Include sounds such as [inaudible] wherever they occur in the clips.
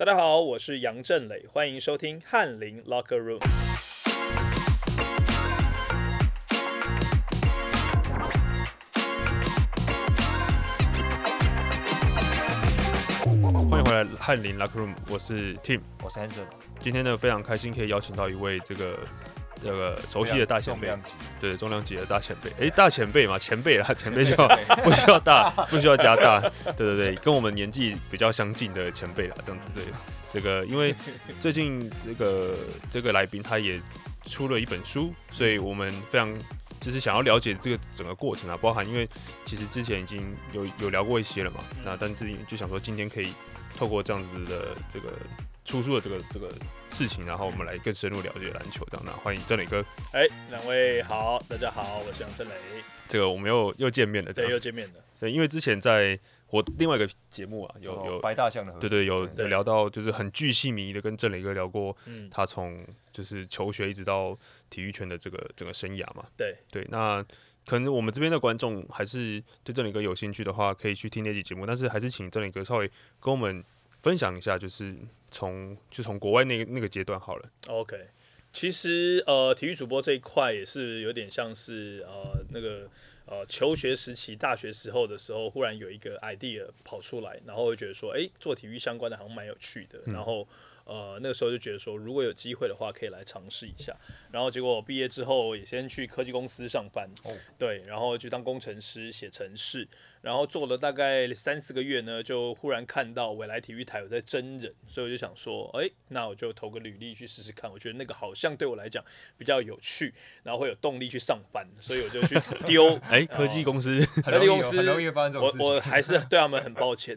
大家好，我是杨振磊，欢迎收听翰林 Locker Room。欢迎回来翰林 Locker Room，我是 Tim。我是 Hanson，今天呢非常开心可以邀请到一位这个这个熟悉的大前辈，对重量级的大前辈，诶，大前辈嘛，前辈啦，[laughs] 前辈就 [laughs] 不需要大，不需要加大，对对对，跟我们年纪比较相近的前辈啦，这样子。对。这个因为最近这个 [laughs] 这个来宾他也出了一本书，所以我们非常就是想要了解这个整个过程啊，包含因为其实之前已经有有聊过一些了嘛，那但是就想说今天可以透过这样子的这个出书的这个这个事情，然后我们来更深入了解篮球这样。那欢迎郑磊哥，哎，两位好，大家好，我是杨振磊，这个我们又又见面了，对，又见面了。对，因为之前在我另外一个节目啊，有哦有白大象的对对有有聊到，就是很巨细迷的跟郑磊哥聊过，嗯，他从就是求学一直到体育圈的这个整个生涯嘛。对。对，那可能我们这边的观众还是对郑磊哥有兴趣的话，可以去听那期节目，但是还是请郑磊哥稍微跟我们分享一下，就是从就从国外那个那个阶段好了。，OK。其实呃，体育主播这一块也是有点像是呃那个呃求学时期、大学时候的时候，忽然有一个 idea 跑出来，然后会觉得说，哎、做体育相关的好像蛮有趣的，然后。呃，那个时候就觉得说，如果有机会的话，可以来尝试一下。然后结果我毕业之后，也先去科技公司上班，哦对，然后去当工程师，写程式，然后做了大概三四个月呢，就忽然看到未来体育台有在真人，所以我就想说，哎、那我就投个履历去试试看。我觉得那个好像对我来讲比较有趣，然后会有动力去上班，所以我就去丢。[laughs] 哎、科技公司科技公司我。我还是对他们很抱歉，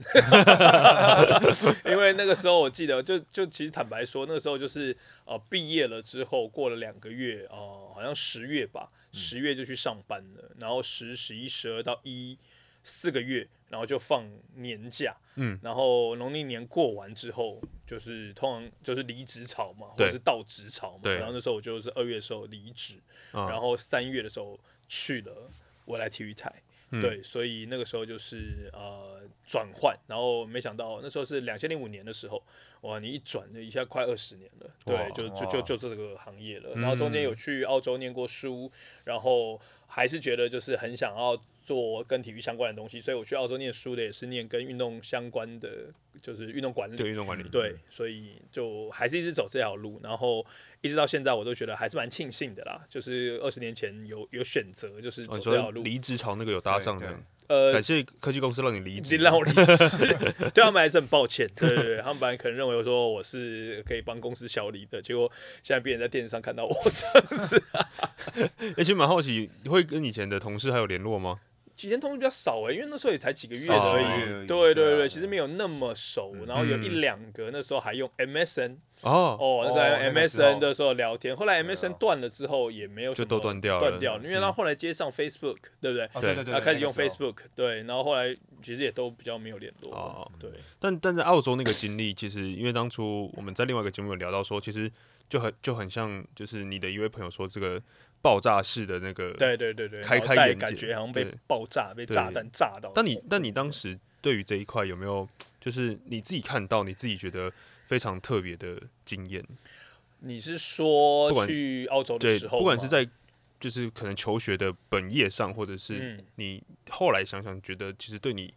[laughs] 因为那个时候我记得，就就其实坦白说，那个时候就是呃毕业了之后，过了两个月，呃，好像十月吧，十月就去上班了，然后十、十一、十二到一四个月，然后就放年假，嗯，然后农历年过完之后，就是通常就是离职潮嘛，或者是到职潮嘛，对。然后那时候我就是二月的时候离职，啊然后三月的时候去了未来体育台，嗯。对，所以那个时候就是呃转换，然后没想到那时候是两千零五年的时候，哇，你一转就一下快二十年了，对，就就就就这个行业了，嗯然后中间有去澳洲念过书，然后还是觉得就是很想要做跟体育相关的东西，所以我去澳洲念书的也是念跟运动相关的，就是运动管理，对运动管理，对，所以就还是一直走这条路，然后一直到现在，我都觉得还是蛮庆幸的啦。就是二十年前有有选择，就是走这条路。离职潮那个有搭上对的，呃感，谢科技公司让你离职，让我离职，[laughs] 对他们还是很抱歉。[laughs] 对对对，他们本来可能认为说我是可以帮公司小离的，结果现在别人在电视上看到我这样子。[laughs] 而且蛮好奇，会跟以前的同事还有联络吗？以前同事比较少哎、因为那时候也才几个月而已。对对对，其实没有那么熟，然后有一嗯两个那时候还用 MSN 哦，哦，那时候还哦用 MSN 的时候聊天，后来 MSN 断了之后也没有断掉了。断掉了，因为嗯。他后来接上 Facebook，对不对？哦对对对开始用 Facebook，对，然后后来其实也都比较没有联络了。哦，对，但但在澳洲那个经历，其实因为当初我们在另外一个节目有聊到说，其实就很就很像，就是你的一位朋友说这个爆炸式的那个。对对对对，开开眼界感觉好像被爆炸、被炸弹炸到。但你但你当时对于这一块有没有，就是你自己看到你自己觉得非常特别的经验？你是说去澳洲的对，时候吗，不管是在就是可能求学的本业上，或者是嗯你后来想想觉得其实对你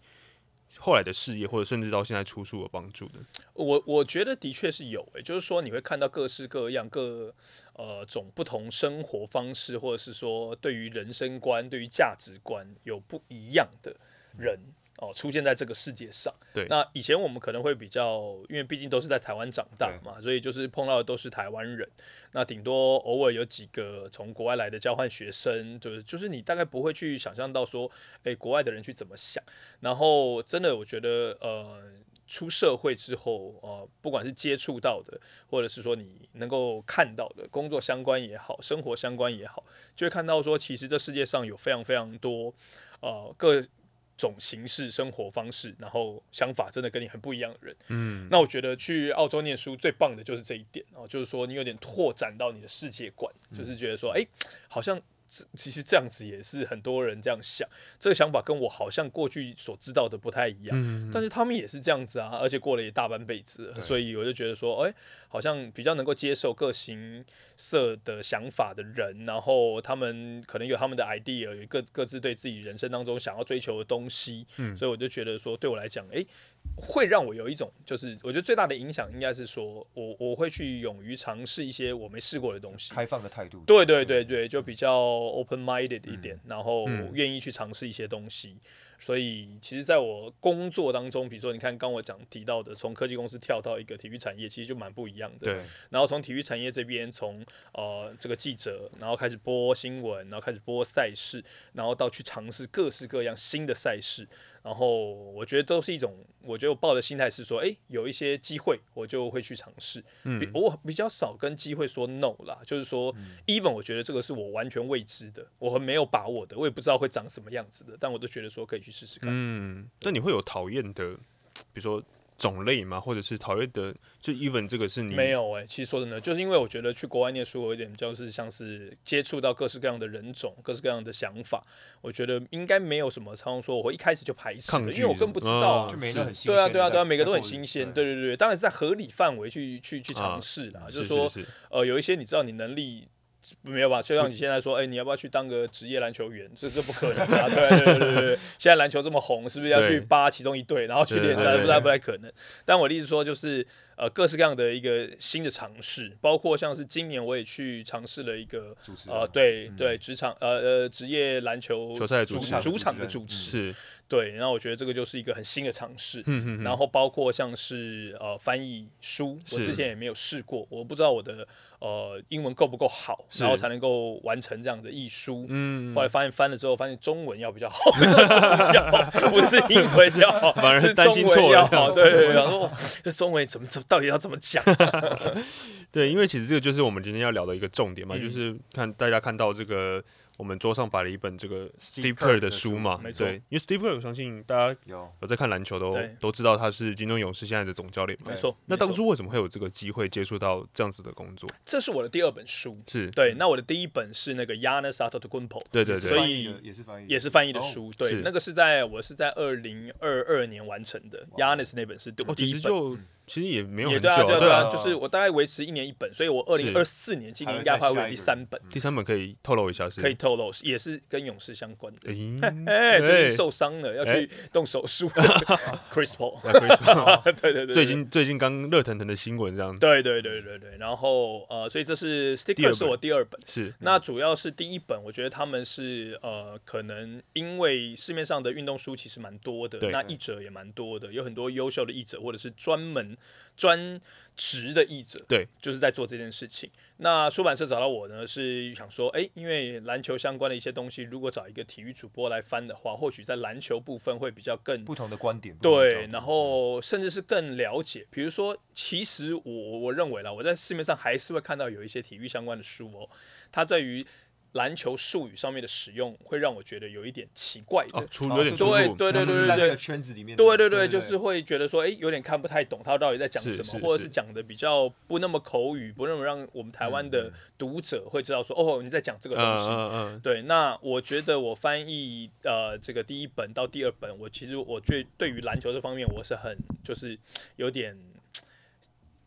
后来的事业，或者甚至到现在出书有帮助的。我我觉得的确是有诶、就是说你会看到各式各样、各呃种不同生活方式，或者是说对于人生观、对于价值观有不一样的人。哦，出现在这个世界上。对那以前我们可能会比较，因为毕竟都是在台湾长大嘛，所以就是碰到的都是台湾人。那顶多偶尔有几个从国外来的交换学生，就是就是你大概不会去想象到说，诶，国外的人去怎么想。然后真的，我觉得呃。出社会之后，呃，不管是接触到的，或者是说你能够看到的，工作相关也好，生活相关也好，就会看到说，其实这世界上有非常非常多，呃，各种形式生活方式，然后想法真的跟你很不一样的人。嗯，那我觉得去澳洲念书最棒的就是这一点哦，就是说你有点拓展到你的世界观，就是觉得说，哎、好像这其实这样子也是很多人这样想，这个想法跟我好像过去所知道的不太一样。嗯，但是他们也是这样子啊，而且过了也大半辈子所以我就觉得说，哎、好像比较能够接受各形色的想法的人，然后他们可能有他们的 idea，有各各自对自己人生当中想要追求的东西，嗯所以我就觉得说，对我来讲，哎、会让我有一种，就是我觉得最大的影响应该是说，我我会去勇于尝试一些我没试过的东西。开放的态度。对对对对，就比较 open minded 一点，然后嗯愿意去尝试一些东西。所以其实在我工作当中，比如说你看刚我讲提到的，从科技公司跳到一个体育产业，其实就蛮不一样的。对，然后从体育产业这边，从呃这个记者，然后开始播新闻，然后开始播赛事，然后到去尝试各式各样新的赛事，然后我觉得都是一种，我觉得我抱的心态是说，诶，有一些机会我就会去尝试。比我比较少跟机会说 no 啦，就是说、e v e n 我觉得这个是我完全未知的，我很没有把握的，我也不知道会长什么样子的，但我都觉得说可以去试试看。嗯，那你会有讨厌的，比如说种类吗？或者是讨厌的，就 even 这个是你没有哎、其实说真的，就是因为我觉得去国外念书，我有点就是像是接触到各式各样的人种、各式各样的想法，我觉得应该没有什么常常说我会一开始就排斥的，因为我根本不知道啊。就没那很新鲜对啊，对啊，对啊，每个都很新鲜，对对对对，当然是在合理范围去去去尝啊试啦。是就是说，呃，有一些你知道你能力没有吧？就像你现在说，哎、你要不要去当个职业篮球员？这这不可能啊！[laughs] 对对对对对，现在篮球这么红，是不是要去扒其中一队，然后去练？不太不太可能。但我的意思说，就是呃，各式各样的一个新的尝试，包括像是今年我也去尝试了一个呃，对对，职场呃呃职业篮球球赛主主场的主持对，然后我觉得这个就是一个很新的尝试。嗯嗯然后包括像是呃翻译书，我之前也没有试过，我不知道我的呃英文够不够好，然后才能够完成这样的译书。嗯后来发现翻了之后，发现中文要比较好，[laughs] 要，不是英文要好，[laughs] 反而是担心中文要好。对对对，然后 [laughs] 这中文怎么怎么到底要怎么讲？对，因为其实这个就是我们今天要聊的一个重点嘛，嗯就是看大家看到这个我们桌上摆了一本这个 Steve Kerr 的的书书嘛，没错。对，因为 Steve Kerr 我相信大家有。有在看篮球都对。都知道他是金州勇士现在的总教练嘛。没。错。那当初为什么会有这个机会接触到这样子的工作？这是我的第二本书，是，对，那我的第一本是那个 Yanis Antetokounmpo，对对对，所以也是翻译，也是翻译的哦。书，对，那个是在我是在二零二二年完成的，Yanis 那本是哦，其我第一本。其实也没有对啊，很久对啊，对啊，就是我大概维持一年一本，所以我二零二四年今年应该还会有第三本，第三本可以透露一下是可以透露，也是跟勇士相关的。诶。[laughs] 哎，最对近受伤了，要去动手术。[laughs] Chris Paul，[laughs] 对对对，最近最近刚热腾腾的新闻这样。对对对对对，然后呃，所以这是 Sticker 是我第二本。是。那主要是第一本，我觉得他们是呃，可能因为市面上的运动书其实蛮多的，那译者也蛮多的，有很多优秀的译者，或者是专门专职的译者，对，就是在做这件事情。那出版社找到我呢，是想说，哎、因为篮球相关的一些东西，如果找一个体育主播来翻的话，或许在篮球部分会比较更不同的观点，对，然后甚至是更了解，比如说，其实我我认为啦，我在市面上还是会看到有一些体育相关的书哦，它对于篮球术语上面的使用，会让我觉得有一点奇怪的。哦，出哦有点出入，对对对对对对对对对，就是会觉得说，哎，有点看不太懂他到底在讲什么，或者是是讲的比较不那么口语，不那么让我们台湾的读者会知道说，哦，你在讲这个东嗯西。嗯嗯，对，那我觉得我翻译呃这个第一本到第二本，我其实我最对于篮球这方面我是很就是有点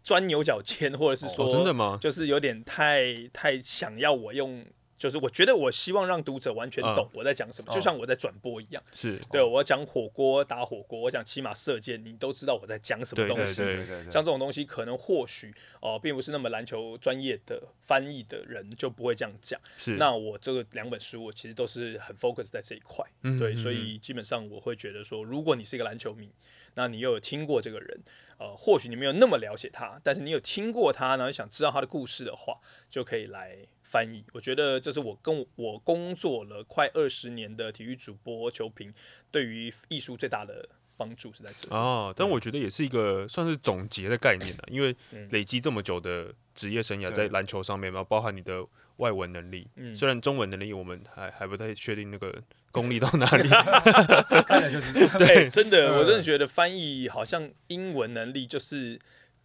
钻牛角尖，或者是说、哦，真的吗？就是有点太太想要我用。就是我觉得我希望让读者完全懂我在讲什么，哦就像我在转播一样。是，对我讲火锅打火锅，我讲骑马射箭，你都知道我在讲什么东西。对对对对，像这种东西，可能或许哦、并不是那么篮球专业的翻译的人就不会这样讲。是，那我这个两本书，我其实都是很 focus 在这一块，对，所以基本上我会觉得说，如果你是一个篮球迷，那你又有听过这个人，呃，或许你没有那么了解他，但是你有听过他，然后想知道他的故事的话，就可以来翻译。我觉得这是我跟我工作了快二十年的体育主播球评，对于艺术最大的帮助是在这里。哦，但我觉得也是一个算是总结的概念了，因为嗯。累积这么久的职业生涯在篮球上面嘛，包含你的外文能力，嗯。虽然中文能力我们还还不太确定那个功力到哪里，[laughs] 看了就是 [laughs] 对，真的，嗯我真的觉得翻译好像英文能力就是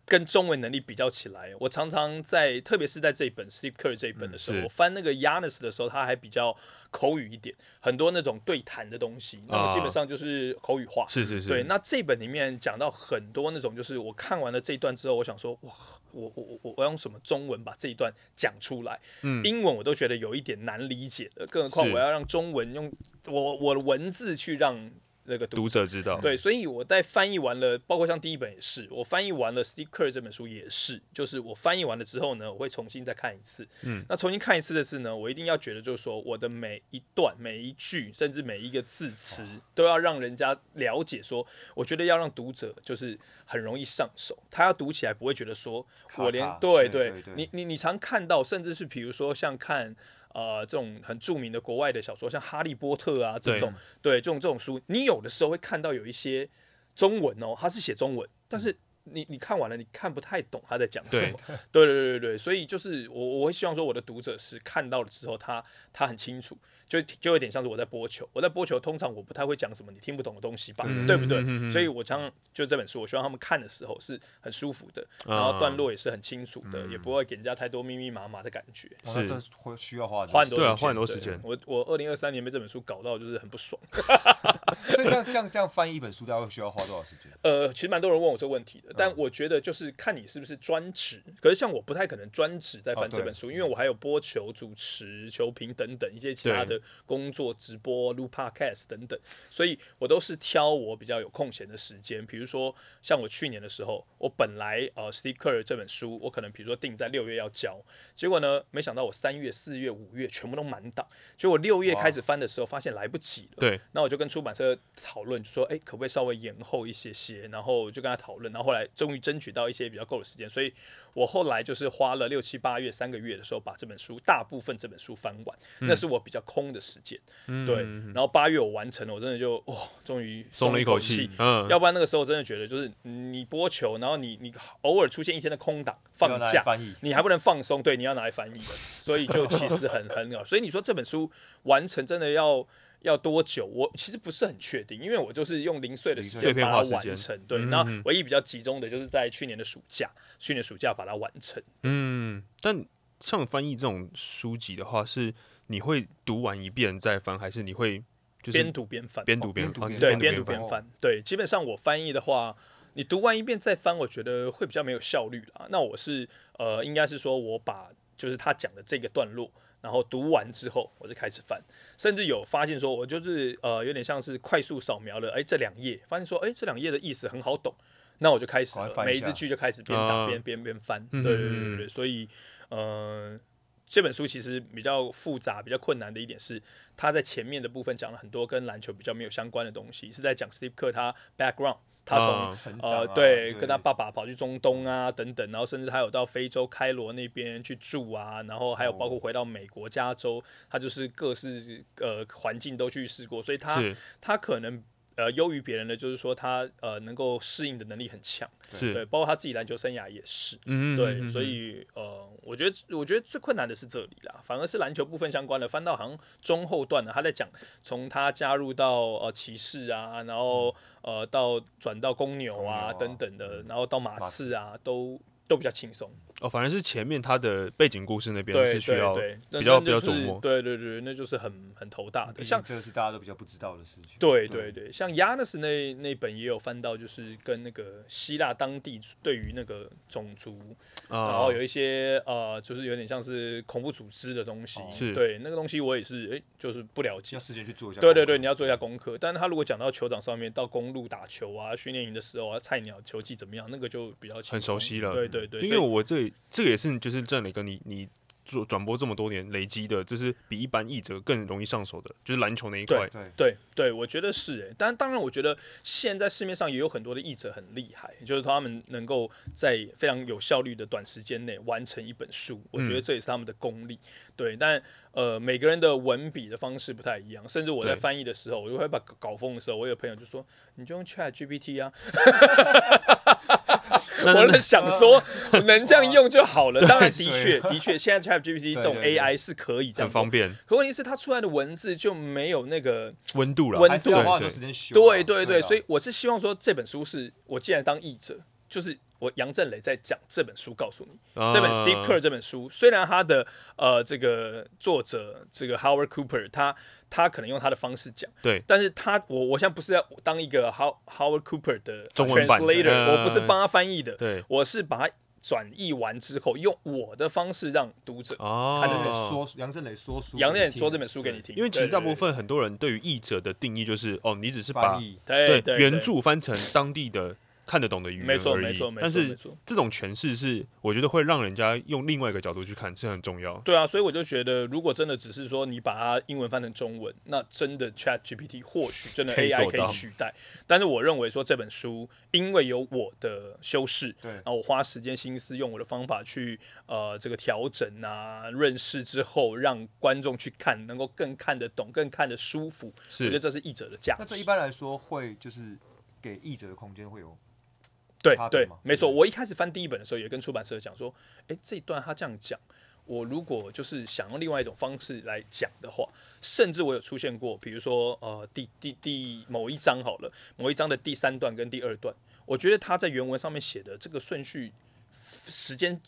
跟中文能力比较起来，我常常在，特别是在这一本 Steve Kerr 这一本的时候，嗯我翻那个 Yanis 的时候，他还比较口语一点，很多那种对谈的东西，那么基本上就是口语化。是是是，对，那这本里面讲到很多那种，就是我看完了这一段之后，我想说，哇，我我我我我用什么中文把这一段讲出来？嗯。英文我都觉得有一点难理解的，更何况我要让中文用我我的文字去让那个读读者知道，对，所以我在翻译完了，包括像第一本也是，我翻译完了 Steve Kerr 这本书也是，就是我翻译完了之后呢，我会重新再看一次。嗯，那重新看一次的是呢，我一定要觉得就是说，我的每一段、每一句，甚至每一个字词，都要让人家了解说，我觉得要让读者就是很容易上手，他要读起来不会觉得说我连卡对对对对你你你常看到，甚至是比如说像看。呃，这种很著名的国外的小说，像《哈利波特》啊，这种对这种这种书，你有的时候会看到有一些中文哦，它是写中文，但是你你看完了，你看不太懂他在讲什么。对对对对对，所以就是我我会希望说，我的读者是看到了之后，他他很清楚，就就有点像是我在播球，我在播球，通常我不太会讲什么你听不懂的东西吧，嗯对不对？嗯嗯嗯所以我常就这本书，我希望他们看的时候是很舒服的，然后段落也是很清楚的，也不会给人家太多密密麻麻的感觉。是这会需要花花很多时间，对啊花很多时间我我二零二三年被这本书搞到就是很不爽。[laughs] 所以像像这样翻译一本书，大概会需要花多少时间？[laughs] 呃，其实蛮多人问我这个问题的，嗯但我觉得就是看你是不是专职。可是像我不太可能专职在翻这本书，因为我还有播球、主持、球评等等一些其他的工作、直播、录 podcast 等等，所以我都是挑我比较有空闲的时间。比如说像我去年的时候，我本来呃 Steve Kerr 这本书，我可能比如说定在六月要交，结果呢，没想到我三月、四月、五月全部都满档，结果我六月开始翻的时候，发现来不及了。对，那我就跟出版社讨论，就说，哎、可不可以稍微延后一些些？然后就跟他讨论，然后后来终于争取到一些比较够的时间，所以我后来就是花了六七八月三个月的时候，把这本书大部分这本书翻完，那是我比较空的时间。嗯对，然后八月我完成了，我真的就哇，终于松了一口气，嗯，要不然那个时候真的觉得，就是你播球，然后你你偶尔出现一天的空档放假，你还不能放松，对，你要拿来翻译的，所以就 [laughs] 其实很很好。所以你说这本书完成真的要要多久？我其实不是很确定，因为我就是用零碎的时间把它完成。对，嗯那唯一比较集中的就是在去年的暑假，去年暑假把它完成。嗯，但像翻译这种书籍的话，是你会读完一遍再翻，还是你会就是边读边翻，边读边哦边读边对，边读边翻。对，基本上我翻译的话，你读完一遍再翻，我觉得会比较没有效率啦。那我是呃，应该是说我把就是他讲的这个段落。然后读完之后，我就开始翻，甚至有发现说，我就是呃，有点像是快速扫描了，哎，这两页，发现说，哎，这两页的意思很好懂，那我就开始了，每一字句就开始边打啊。边边边翻，嗯对对对嗯对对，所以呃，这本书其实比较复杂、比较困难的一点是，他在前面的部分讲了很多跟篮球比较没有相关的东西，是在讲 Steve Kerr 他 background，他从、啊呃，对，跟他爸爸跑去中东啊，等等，然后甚至他有到非洲开罗那边去住啊，然后还有包括回到美国加州，他就是各式呃环境都去试过，所以他他可能呃优于别人的就是说他呃能够适应的能力很强，对，是，包括他自己篮球生涯也是，嗯对，所以呃，我觉得我觉得最困难的是这里啦，反而是篮球部分相关的，翻到好像中后段了，他在讲从他加入到呃骑士啊，然后呃到转到公牛啊等等的，然后到马马刺啊，都都比较轻松。哦，反正是前面他的背景故事那边对是需要对对，比较比较琢磨对对对，那就是很很头大的，像这个是大家都比较不知道的事情。对对对，像 Yanis 那那本也有翻到，就是跟那个希腊当地对于那个种族，然啊后有一些呃，就是有点像是恐怖组织的东西，哦是对那个东西我也是哎，就是不了解要。事先去做一下。对对对，你要做一下。功课。但是他如果讲到球场上面，到公路打球啊，训练营的时候啊，菜鸟球技怎么样，那个就比较很熟悉了对对对，因为我这这个也是就是郑磊哥你你做转播这么多年累积的，就是比一般译者更容易上手的，就是篮球那一块。对，对对，我觉得是诶。但当然，我觉得现在市面上也有很多的译者很厉害，就是他们能够在非常有效率的短时间内完成一本书，我觉得嗯这也是他们的功力。对，但呃，每个人的文笔的方式不太一样，甚至我在翻译的时候，我就会把搞搞疯的时候，我有朋友就说：“你就用 Chat GPT 啊。” [laughs] [laughs] 我在想说，[laughs] 能这样用就好了。当然，的确，的确，现在 Chat GPT 这种 AI 是可以这样，很方便，可问题是它出来的文字就没有那个。温度了。温还是要对对花很多时间修啊。对对对，啊所以我是希望说这本书是我既然当译者，就是我杨振磊在讲这本书，告诉你啊。这本 Steve Kerr 这本书，虽然他的呃这个作者这个 Howard Cooper 他他可能用他的方式讲，对但是他我我现在不是要当一个 How Howard Cooper 的中文版 translator，、嗯我不是帮他翻译的，对我是把它转译完之后，用我的方式让读者哦，他那个说杨振磊说书，杨振磊说这本书给你听，因为其实大部分很多人对于译者的定义就是哦，你只是把对原著翻成当地的看得懂的语言没错而已没错没但是错没错。这种诠释是我觉得会让人家用另外一个角度去看，是很重要。对啊，所以我就觉得，如果真的只是说你把它英文翻成中文，那真的 Chat GPT 或许真的 AI 可以取代。但是我认为说这本书因为有我的修饰，对然后我花时间心思用我的方法去呃这个调整啊，认识之后让观众去看，能够更看得懂，更看得舒服。我觉得这是译者的价值那这一。般来说会就是给译者的空间会有对对没错。我一开始翻第一本的时候，也跟出版社讲说，诶，这一段他这样讲，我如果就是想用另外一种方式来讲的话，甚至我有出现过，比如说呃第第第某一章好了，某一章的第三段跟第二段，我觉得他在原文上面写的这个顺序时间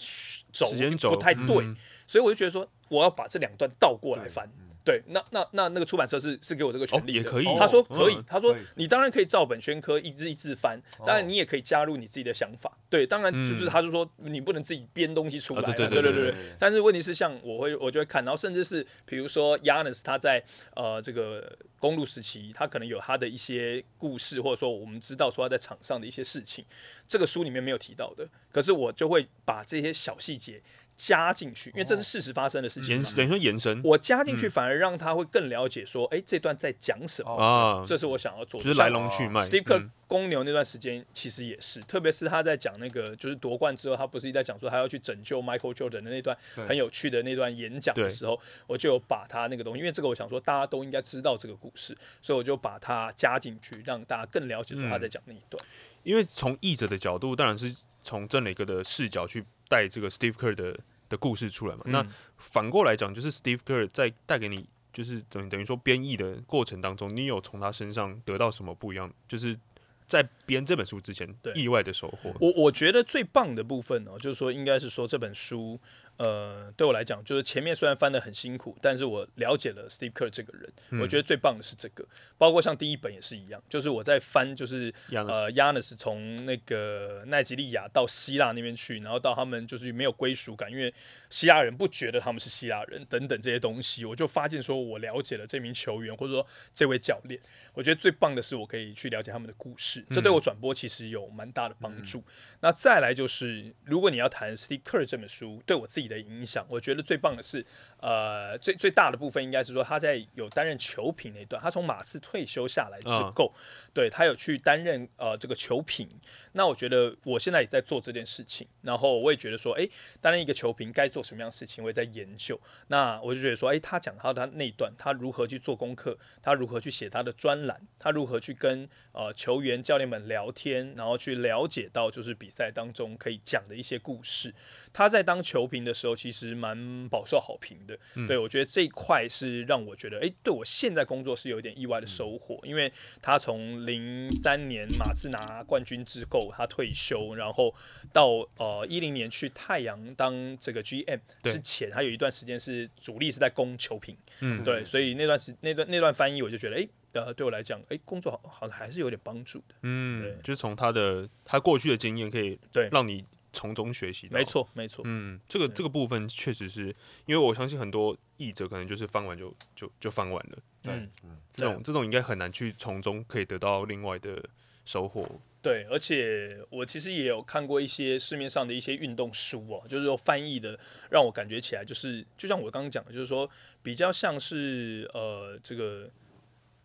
轴时间轴不太对，嗯所以我就觉得说，我要把这两段倒过来翻。嗯对，那那那那个出版社是是给我这个权利的，哦也可以他说哦可以，嗯他说你当然可以照本宣科，一字一字翻，当然哦你也可以加入你自己的想法。对，当然就是嗯。他就说你不能自己编东西出来对对对对对对。但是问题是，像我会我就会看，然后甚至是比如说 Yanis 他在呃这个公路时期，他可能有他的一些故事，或者说我们知道说他在场上的一些事情，这个书里面没有提到的，可是我就会把这些小细节加进去，因为这是事实发生的事情嘛。延等于说延伸我加进去反而让他会更了解说，哎、这段在讲什么，哦啊，这是我想要做的。就是来龙去脉。Steve Kerr 嗯公牛那段时间其实也是，特别是他在讲那个就是夺冠之后，他不是一直在讲说他要去拯救 Michael Jordan 的那段很有趣的那段演讲的时候，我就有把他那个东西，因为这个我想说大家都应该知道这个故事，所以我就把它加进去，让大家更了解说他在讲那一段。因为从译者的角度，当然是从郑磊哥的视角去带这个 Steve Kerr 的的故事出来嘛。那嗯反过来讲，就是 Steve Kerr 在带给你，就是等于等于说编译的过程当中，你有从他身上得到什么不一样？就是在编这本书之前意外的收获。我我觉得最棒的部分哦，就是说应该是说这本书，呃，对我来讲，就是前面虽然翻得很辛苦，但是我了解了 Steve Kerr 这个人，嗯我觉得最棒的是这个，包括像第一本也是一样，就是我在翻，就是样呃，Yanis 从那个奈及利亚到希腊那边去，然后到他们就是没有归属感，因为希腊人不觉得他们是希腊人等等这些东西，我就发现说我了解了这名球员或者说这位教练，我觉得最棒的是我可以去了解他们的故事，这对我转播其实有蛮大的帮助。那再来就是，如果你要谈 Steve Kerr 这本书对我自己的影响，我觉得最棒的是，呃，最最大的部分应该是说他在有担任球评那一段，他从马刺退休下来之后，对他有去担任呃这个球评。那我觉得我现在也在做这件事情，然后我也觉得说，诶，担任一个球评该做什么样的事情，我也在研究。那我就觉得说，诶，他讲到他那一段，他如何去做功课，他如何去写他的专栏，他如何去跟呃球员、教练们聊天，然后去了解到就是比赛当中可以讲的一些故事。他在当球评的时候，其实蛮饱受好评的。对我觉得这一块是让我觉得，诶，对我现在工作是有一点意外的收获，因为他从零三年马刺拿冠军之后，他退休，然后到呃一零年去太阳当这个 GM 之前，他有一段时间是主力是在攻球评，嗯。对，所以那段时那段那段翻译，我就觉得，诶，呃，对我来讲，哎，工作好好像还是有点帮助的。嗯对，就是从他的他过去的经验，可以对。让你从中学习到。没，错，没错，嗯，这个这个部分确实是因为我相信很多译者可能就是翻完就就就翻完了，对嗯，嗯，这种这种应该很难去从中可以得到另外的收获。对，而且我其实也有看过一些市面上的一些运动书哦，就是说翻译的，让我感觉起来就是，就像我刚刚讲的，就是说比较像是呃这个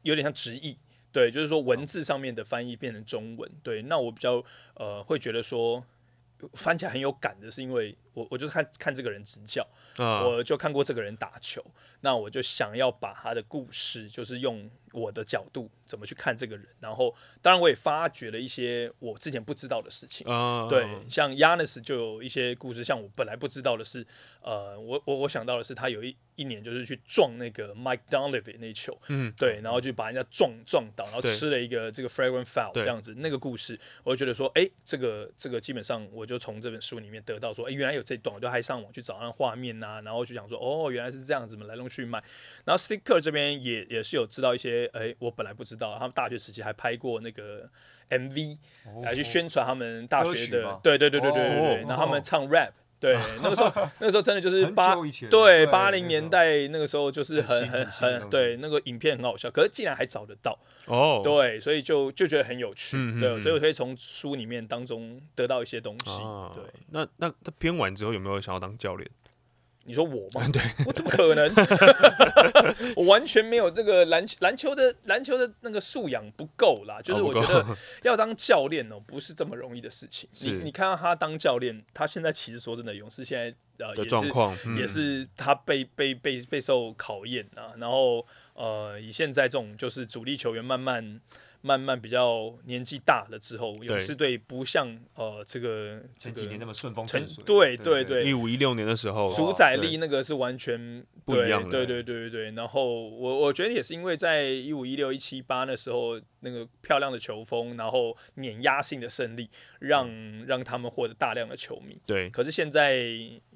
有点像直译，对，就是说文字上面的翻译变成中文，对，那我比较呃会觉得说翻起来很有感的，是因为我我就是看看这个人执教，我就看过这个人打球，那我就想要把他的故事，就是用我的角度怎么去看这个人，然后当然我也发掘了一些我之前不知道的事情。啊，对，像 Yanis 就有一些故事，像我本来不知道的是，呃，我我我想到的是他有一一年就是去撞那个 Mike Dunleavy 那一球，嗯，对，然后就把人家撞撞倒，然后吃了一个这个 fragrant foul 这样子，那个故事，我就觉得说，哎，这个这个基本上我就从这本书里面得到说，哎，原来有这一段，我就还上网去找那画面呐、然后就想说，哦，原来是这样子嘛，来龙去脉。然后 Sticker 这边也也是有知道一些，哎，我本来不知道，他们大学时期还拍过那个 MV 来去宣传他们大学的对对对对对对然后他们唱 rap。对，[laughs] 那个时候，那个时候真的就是八对对八零年代那个时候就是很很很对那个影片很好笑，可是竟然还找得到，哦，对，所以就就觉得很有趣，对，所以我可以从书里面当中得到一些东西，啊。对。那那他编完之后有没有想要当教练？你说我吗？[laughs] 对，我怎么可能？[laughs] 我完全没有这个篮篮球的篮球的那个素养不够啦。就是我觉得 [laughs] 要当教练哦、不是这么容易的事情。你你看到他当教练，他现在其实说真的，勇士现在呃的也是状况嗯也是他被被被备受考验啊。然后呃，以现在这种就是主力球员慢慢。慢慢比较年纪大了之后，勇士队不像呃这个前几年那么顺风顺水。对对对一五一六年的时候，主宰力那个是完全不一样的。对对对对对。然后我我觉得也是因为在一五一六一七八那时候那个漂亮的球风，然后碾压性的胜利，让让他们获得大量的球迷。对。可是现在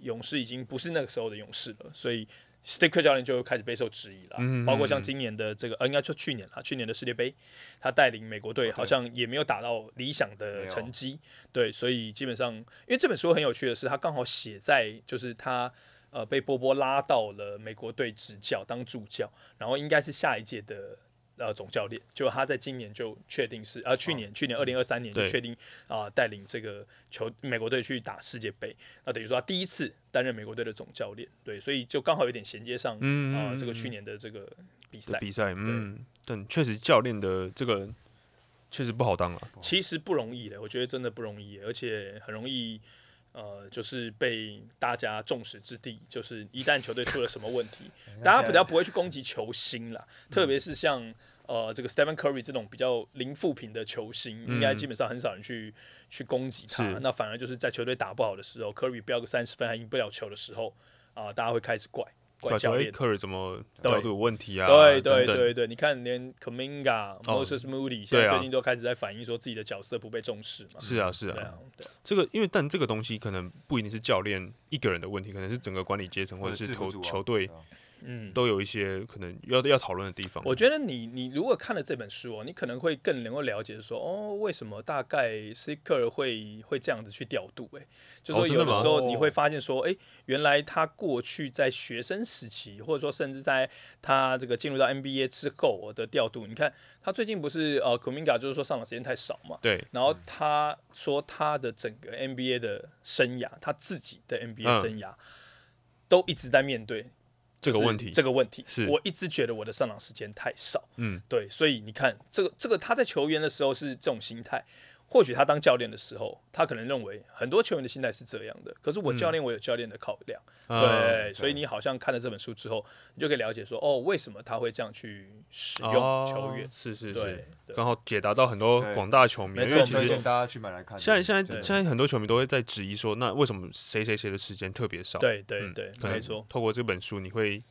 勇士已经不是那个时候的勇士了，所以 Sticker 教练就开始备受质疑了。嗯包括像今年的这个，呃，应该说去年了，去年的世界杯，他带领美国队好像也没有打到理想的成绩。对，所以基本上，因为这本书很有趣的是，他刚好写在就是他。呃，被波波拉到了美国队执教当助教，然后应该是下一届的呃总教练，就他在今年就确定是呃去年、去年二零二三年就确定啊、带领这个球美国队去打世界杯，那等于说他第一次担任美国队的总教练，对，所以就刚好有点衔接上啊、这个去年的这个比赛，比赛，嗯，但确实教练的这个确实不好当了，其实不容易的，我觉得真的不容易，而且很容易。呃，就是被大家众矢之的，就是一旦球队出了什么问题，[laughs] 大家比较不会去攻击球星啦，特别是像呃这个 Stephen Curry 这种比较零负评的球星，应该基本上很少人去去攻击他。那反而就是在球队打不好的时候，Curry 飙个三十分还赢不了球的时候，啊、大家会开始怪怪对，说哎教练。科尔怎么对调度有问题啊？对对对对，你看连 Kaminga、哦 Moses Moody 现在最近都开始在反映说自己的角色不被重视嘛。是啊是啊这个因为但这个东西可能不一定是教练一个人的问题，可能是整个管理阶层或者是球球队啊嗯，都有一些可能要要讨论的地方。我觉得你你如果看了这本书哦，你可能会更能够了解说哦，为什么大概 Seeker 会会这样子去调度？哎，就说有的时候你会发现说，哎、原来他过去在学生时期，或者说甚至在他这个进入到 NBA 之后的调度，你看他最近不是呃 k u m i n g a 就是说上场时间太少嘛，对然后他说他的整个 NBA 的生涯，他自己的 NBA 嗯生涯、都一直在面对就是这个问题这个问题是。我一直觉得我的上场时间太少。嗯，对，所以你看，这个这个他在球员的时候是这种心态，或许他当教练的时候，他可能认为很多球员的心态是这样的。可是我教练，我有教练的考量，啊对，所以你好像看了这本书之后，你就可以了解说，哦，为什么他会这样去使用哦球员？是是是刚好解答到很多广大球迷，因为其实推荐大家去买来看。现在现在现在很多球迷都会在质疑说，那为什么谁谁谁的时间特别少？嗯对对对，可能没错，透过这本书，你会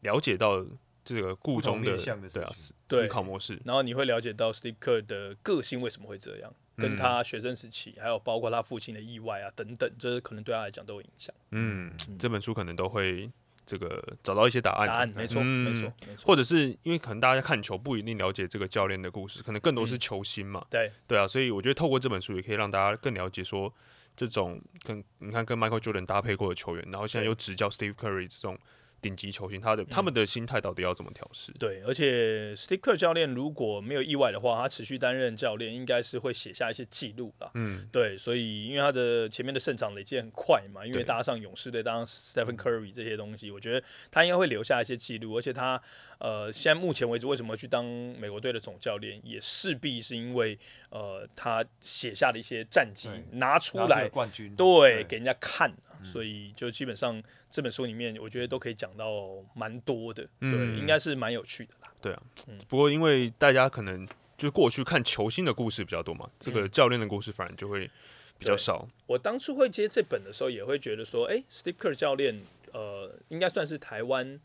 了解到这个故中的对啊思思考模式。然后你会了解到 Sticker 的个性为什么会这样，跟嗯他学生时期，还有包括他父亲的意外啊等等，这可能对他来讲都有影响。嗯，这本书可能都会这个找到一些答案。答案没错，嗯没错，没错。或者是因为可能大家看球不一定了解这个教练的故事，可能更多是球星嘛。对对啊，所以我觉得透过这本书也可以让大家更了解说，这种跟你看跟 Michael Jordan 搭配过的球员，然后现在又执教 Steve Curry 这种顶级球星，他的他们的心态到底要怎么调试？对，而且 Sticker 教练如果没有意外的话，他持续担任教练，应该是会写下一些记录啦。嗯，对，所以因为他的前面的胜场累积很快嘛，因为对搭上勇士队，搭上 Stephen Curry 这些东西，我觉得他应该会留下一些记录。而且他呃，现在目前为止为什么去当美国队的总教练，也势必是因为呃他写下的一些战绩拿出来冠军，对，给人家看、啊，所以就基本上这本书里面，我觉得都可以讲到蛮多的，对，嗯应该是蛮有趣的啦。对啊。不过因为大家可能就是过去看球星的故事比较多嘛，这个教练的故事反而就会比较对。少。我当初会接这本的时候，也会觉得说，哎、s t e v e Kerr 教练，呃，应该算是台湾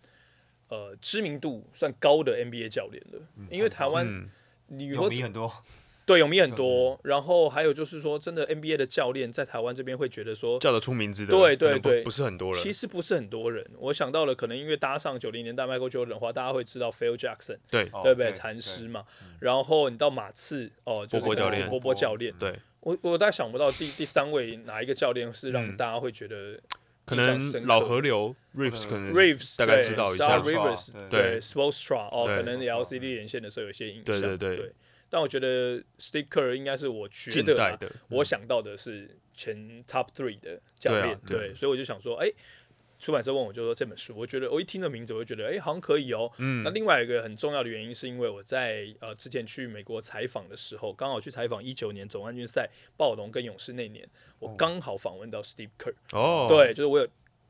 呃知名度算高的 NBA 教练了，因为台湾嗯，你说有名很多，对有名很多，然后还有就是说，真的 NBA 的教练在台湾这边会觉得说，叫得出名字的，对对对不是很多人。其实不是很多人。我想到了，可能因为搭上九零年代 Michael Jordan 的话，大家会知道 Phil Jackson，对。哦对不对？禅师嘛，然后你到马刺，哦，就是波波教练波波教练。对，我我大概想不到第第三位哪一个教练是让嗯。大家会觉得可能老河流 Reeves 可能 Reeves 大概知道一下对对 s p o r t s t r a 哦，可能 LCD 连线的时候有一些影响，对对。对但我觉得 Sticker 应该是我觉得我想到的是前 Top Three 的教练，对啊对对，所以我就想说，哎、出版社问我就说这本书，我觉得我一听这名字，我就觉得哎、好像可以哦。嗯。那另外一个很重要的原因是因为我在呃之前去美国采访的时候，刚好去采访一九年总冠军赛暴龙跟勇士那年，我刚好访问到 Steve Kerr，、哦，对，就是我有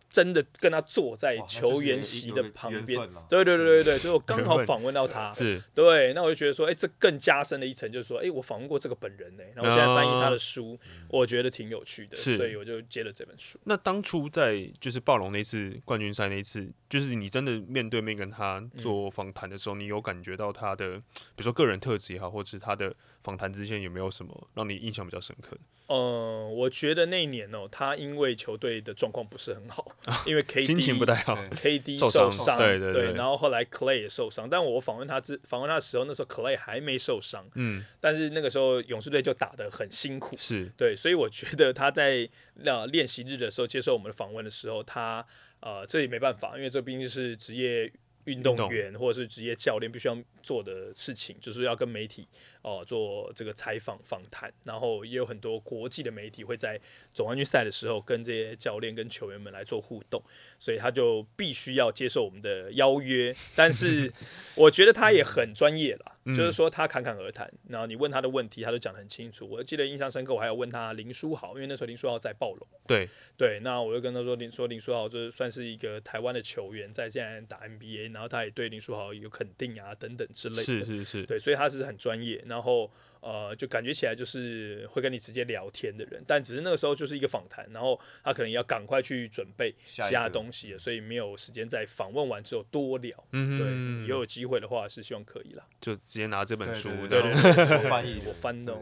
真的跟他坐在球员席的旁边。对对对对对，所以我刚好访问到他，是。对，那我就觉得说，哎、这更加深了一层，就是说，哎、我访问过这个本人呢、[laughs] 然后现在翻译他的书，我觉得挺有趣的，所以我就接了这本书。那当初在就是暴龙那次冠军赛那一次，就是你真的面对面跟他做访谈的时候，你有感觉到他的，比如说个人特质也好，或者是他的访谈之前有没有什么让你印象比较深刻的？嗯，我觉得那一年哦、他因为球队的状况不是很好，因为 KD [laughs] 心情不太好，KD [laughs] 受受伤对对对然后后来 Clay 也受伤，但我访问他之访问他的时候，那时候 Clay 还没受伤，嗯，但是那个时候勇士队就打得很辛苦，是对，所以我觉得他在那练习日的时候接受我们的访问的时候，他呃这也没办法，因为这毕竟是职业运动动员或者是职业教练必须要做的事情，就是要跟媒体哦、呃做这个采访访谈，然后也有很多国际的媒体会在总冠军赛的时候跟这些教练跟球员们来做互动，所以他就必须要接受我们的邀约，但是我觉得他也很专业啦，[laughs] 嗯就是说他侃侃而谈，然后你问他的问题，他都讲得很清楚。我记得印象深刻，我还有问他林书豪，因为那时候林书豪在暴龙，对，对，那我就跟他说林说林书豪这算是一个台湾的球员，在现在打 NBA，然后他也对林书豪有肯定啊等等之类的，是是是，对，所以他是很专业，然后呃，就感觉起来就是会跟你直接聊天的人，但只是那个时候就是一个访谈，然后他可能要赶快去准备其他东西，所以没有时间在访问完之后多聊。嗯对，也有机会的话是希望可以啦。就直接拿这本书，对对对对，我翻译我翻的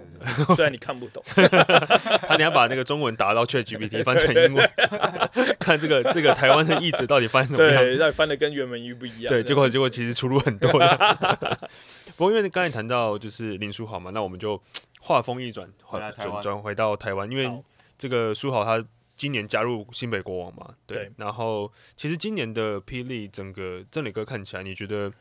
虽然你看不懂，[laughs] 他等下把那个中文打到 ChatGPT 翻成英文，[laughs] 看这个这个台湾的译者到底翻怎么样。对，翻的跟原文一不一样。对，结果结果其实出入很多的。[laughs] 不过因为刚才谈到就是林书豪嘛，那我们就话锋一转，转转回到台湾，因为这个书豪他今年加入新北国王嘛，对。对然后其实今年的霹雳整个郑磊哥看起来，你觉得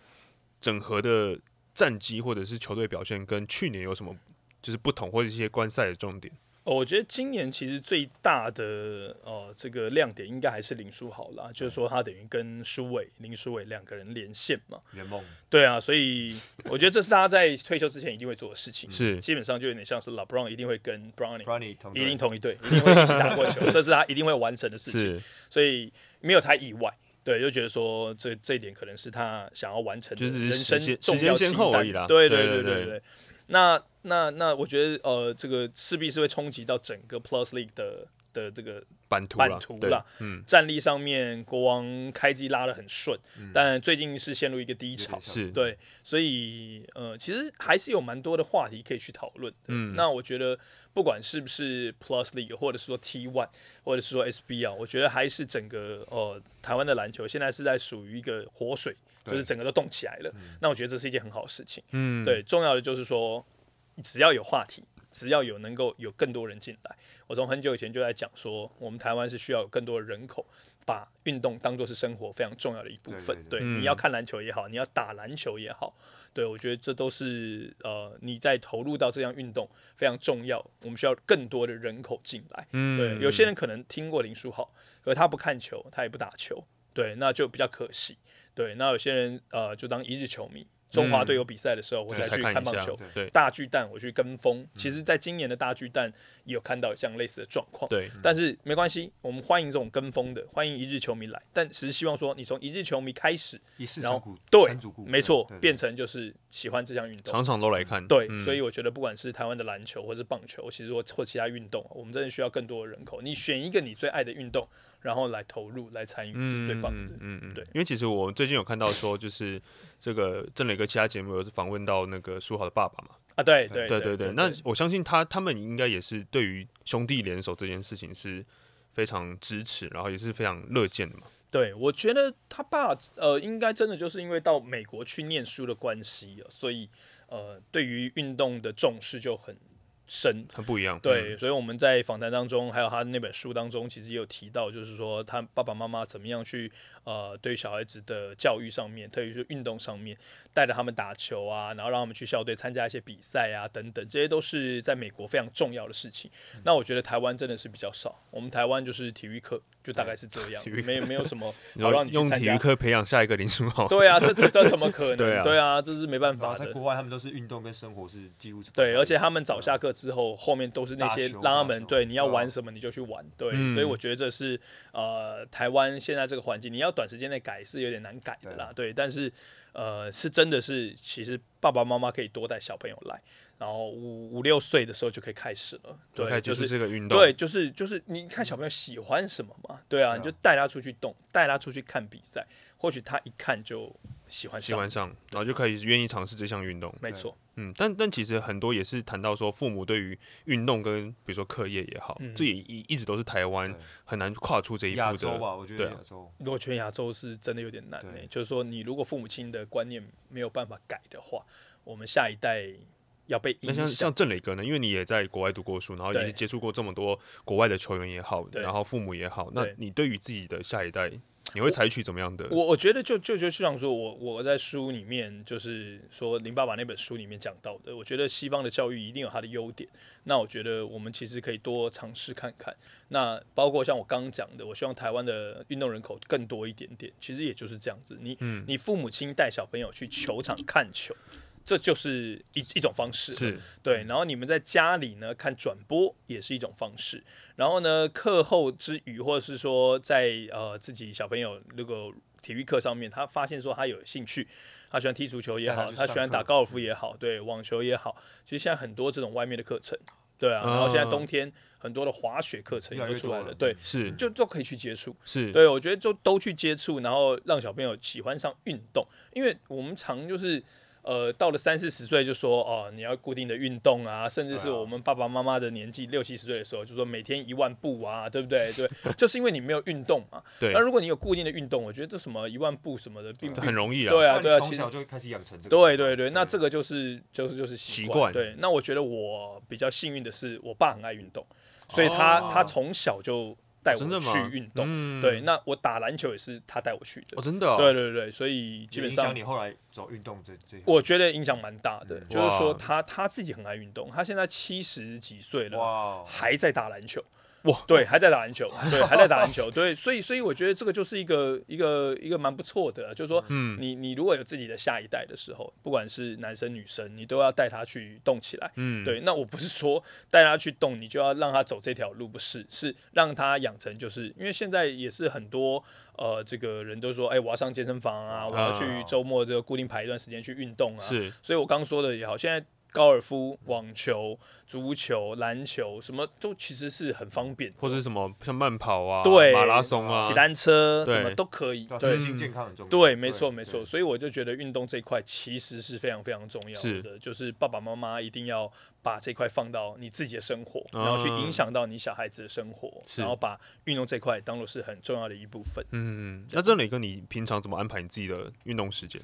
整合的战绩或者是球队表现跟去年有什么就是不同，或者一些观赛的重点？哦我觉得今年其实最大的呃这个亮点应该还是林书豪啦，就是说他等于跟舒伟林书伟两个人连线嘛。圆梦，对啊，所以我觉得这是他在退休之前一定会做的事情。是基本上就有点像是 LeBron 一定会跟 Brownie 不然你同一定同一队，一定会一起打过球，[laughs] 这是他一定会完成的事情。所以没有太意外。对，就觉得说这这一点可能是他想要完成的人生时间重要时间先后清单而已啦对对对对对对对。那那那，我觉得呃，这个势必是会冲击到整个 Plus League 的的这个版图版图啦，嗯，战力上面，国王开机拉的很顺，但最近是陷入一个低潮是，对，所以呃，其实还是有蛮多的话题可以去讨论的。嗯那我觉得不管是不是 Plus League，或者是说 T One，或者是说 SBL，我觉得还是整个呃台湾的篮球现在是在属于一个活水，就是整个都动起来了。那我觉得这是一件很好的事情。嗯，对，重要的就是说，只要有话题，只要有能够有更多人进来，我从很久以前就在讲说，我们台湾是需要有更多的人口，把运动当做是生活非常重要的一部分。对对对你要看篮球也好，你要打篮球也好，对我觉得这都是呃你在投入到这项运动非常重要，我们需要更多的人口进来。嗯，对，有些人可能听过林书豪，可是他不看球，他也不打球，对，那就比较可惜。对，那有些人呃就当一日球迷，中华队有比赛的时候，我对才去看棒球。，对大巨蛋我去跟风，其实，在今年的大巨蛋也有看到像类似的状况。对，但是没关系，我们欢迎这种跟风的，欢迎一日球迷来。但只是希望说，你从一日球迷开始，一世然后对没错变成就是喜欢这项运动。场场都来看，对，嗯所以我觉得不管是台湾的篮球或是棒球，其实或或其他运动，我们真的需要更多的人口。你选一个你最爱的运动，然后来投入来参与，是最棒的。嗯嗯嗯，对因为其实我最近有看到说，就是这个郑磊哥其他节目有访问到那个书豪的爸爸嘛，啊，对对对对对对，那我相信他他们应该也是对于兄弟联手这件事情是非常支持，然后也是非常乐见的嘛。对，我觉得他爸呃，应该真的就是因为到美国去念书的关系、所以呃，对于运动的重视就很深。很不一样，对，嗯所以我们在访谈当中，还有他那本书当中，其实也有提到，就是说他爸爸妈妈怎么样去呃，对小孩子的教育上面，特别是运动上面，带着他们打球啊，然后让他们去校队参加一些比赛啊，等等，这些都是在美国非常重要的事情。嗯那我觉得台湾真的是比较少，我们台湾就是体育课，就大概是这样体育，课没有没有什么你好 [laughs] 让你参加用体育。课培养下一个林书豪，对啊，这这这怎么可能？对啊这是没办法的。在国外，他们都是运动跟生活是几乎是对，而且他他们早下课之后，后面都是那些打球让他们对你要玩什么你就去玩，对，嗯。所以我觉得这是呃台湾现在这个环境，你要短时间内改是有点难改的啦，对，但是呃是真的是其实爸爸妈妈可以多带小朋友来，然后五五六岁的时候就可以开始了，对，就是这个运动，对，就是就是你看小朋友喜欢什么嘛，对啊，对啊。你就带他出去动，带他出去看比赛，或许他一看就喜欢上，喜欢上，然后就可以愿意尝试这项运动。没错，嗯，但但其实很多也是谈到说，父母对于运动跟比如说课业也好，嗯这也一一直都是台湾很难跨出这一步的。亚洲吧，我觉得亚洲如果全亚洲是真的有点难呢、对就是说，你如果父母亲的观念没有办法改的话，我们下一代要被影像像。郑磊哥呢，因为你也在国外读过书，然后对也接触过这么多国外的球员也好，然后父母也好，那你对于自己的下一代，你会采取怎么样的？我我觉得就就就像说我我在书里面就是说林爸爸那本书里面讲到的，我觉得西方的教育一定有它的优点。那我觉得我们其实可以多尝试看看。那包括像我刚刚讲的，我希望台湾的运动人口更多一点点，其实也就是这样子。你、嗯你父母亲带小朋友去球场看球，这就是一一种方式。是对，然后你们在家里呢看转播也是一种方式。然后呢，课后之余，或者是说在呃自己小朋友那个体育课上面，他发现说他有兴趣，他喜欢踢足球也好，他他喜欢打高尔夫也好，对，网球也好，其实现在很多这种外面的课程，对啊，然后现在哦冬天很多的滑雪课程也都出来了对，是就都可以去接触。是，对，我觉得就都去接触，然后让小朋友喜欢上运动，因为我们常就是。呃，到了三四十岁就说哦，你要固定的运动啊，甚至是我们爸爸妈妈的年纪六七十岁的时候，就说每天一万步啊，对不对？[laughs] 对，就是因为你没有运动嘛。对那，如果你有固定的运动，我觉得这什么一万步什么的，并不很容易啊。对啊，对啊，从其实小就开始养成这个习对惯，对对，那这个就是就是就是习习惯对，那我觉得我比较幸运的是，我爸很爱运动，所以他、哦他从小就带我？去运动。嗯对，那我打篮球也是他带我去的。哦，真的哦，对对对，所以基本上影响你后来走运动这这条我觉得影响蛮大的，嗯就是说他他自己很爱运动，他现在七十几岁了，还在打篮球。哇，对，还在打篮球，[laughs] 对，还在打篮球，对，所以，所以我觉得这个就是一个一个一个蛮不错的，就是说，嗯。你你如果有自己的下一代的时候，不管是男生女生，你都要带他去动起来。嗯，对，那我不是说带他去动，你就要让他走这条路，不是，是让他养成，就是因为现在也是很多呃，这个人都说，哎、我要上健身房啊，我要去哦周末这个固定排一段时间去运动啊。是。所以我刚说的也好，现在高尔夫、网球、足球、篮球什么都其实是很方便，或者是什么像慢跑啊、对马拉松啊。骑，单车对什么都可以。身心健康很重要。对，没错没错，所以我就觉得运动这一块其实是非常非常重要是。的，就是爸爸妈妈一定要把这块放到你自己的生活，啊。然后去影响到你小孩子的生活，然后把运动这块当做是很重要的一部分。嗯，那这磊哥，你平常怎么安排你自己的运动时间？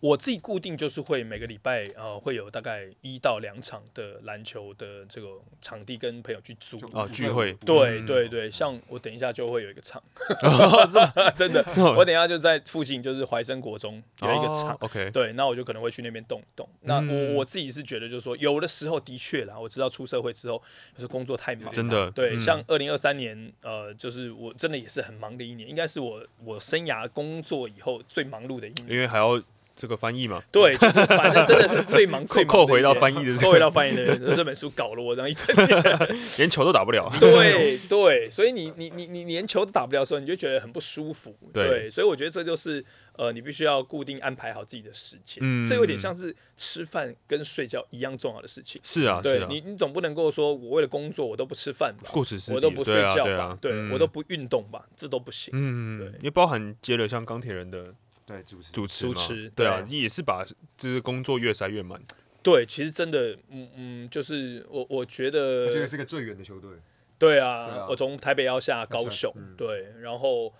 我自己固定就是会每个礼拜呃会有大概一到两场的篮球的这个场地跟朋友去租。就啊聚会。对嗯。对对，像我等一下就会有一个场，[laughs] [laughs] 真的，[laughs] 我等一下就在附近，就是怀生国中有一个场。哦，，OK，对，那我就可能会去那边动一动。那嗯。我我自己是觉得，就是说，有的时候的确啦，我知道出社会之后，就是工作太忙，真的，对，嗯。像二零二三年，呃，就是我真的也是很忙的一年，应该是我我生涯工作以后最忙碌的一年。因为还要这个翻译嘛，对，就是反正真的是最忙 [laughs] 最忙扣扣回到翻译的这个扣回到翻译的人，这本书搞了我这样一整天。[laughs] 连球都打不了。对 [laughs] 对，所以你你你你连球都打不了的时候，你就觉得很不舒服。对所以我觉得这就是呃，你必须要固定安排好自己的时间。嗯这有点像是吃饭跟睡觉一样重要的事情。是啊，对你，你总不能够说我为了工作我都不吃饭吧，顾此失我都不睡觉吧，对啊对嗯我都不运动吧，这都不行。嗯，对也包含接了像钢铁人的对，主持。主持，主持对啊，对。也是把就是工作越塞越满。对，其实真的，嗯嗯，就是我我觉得这个是个最远的球队，对啊，对啊。我从台北要下高雄，嗯。对，然后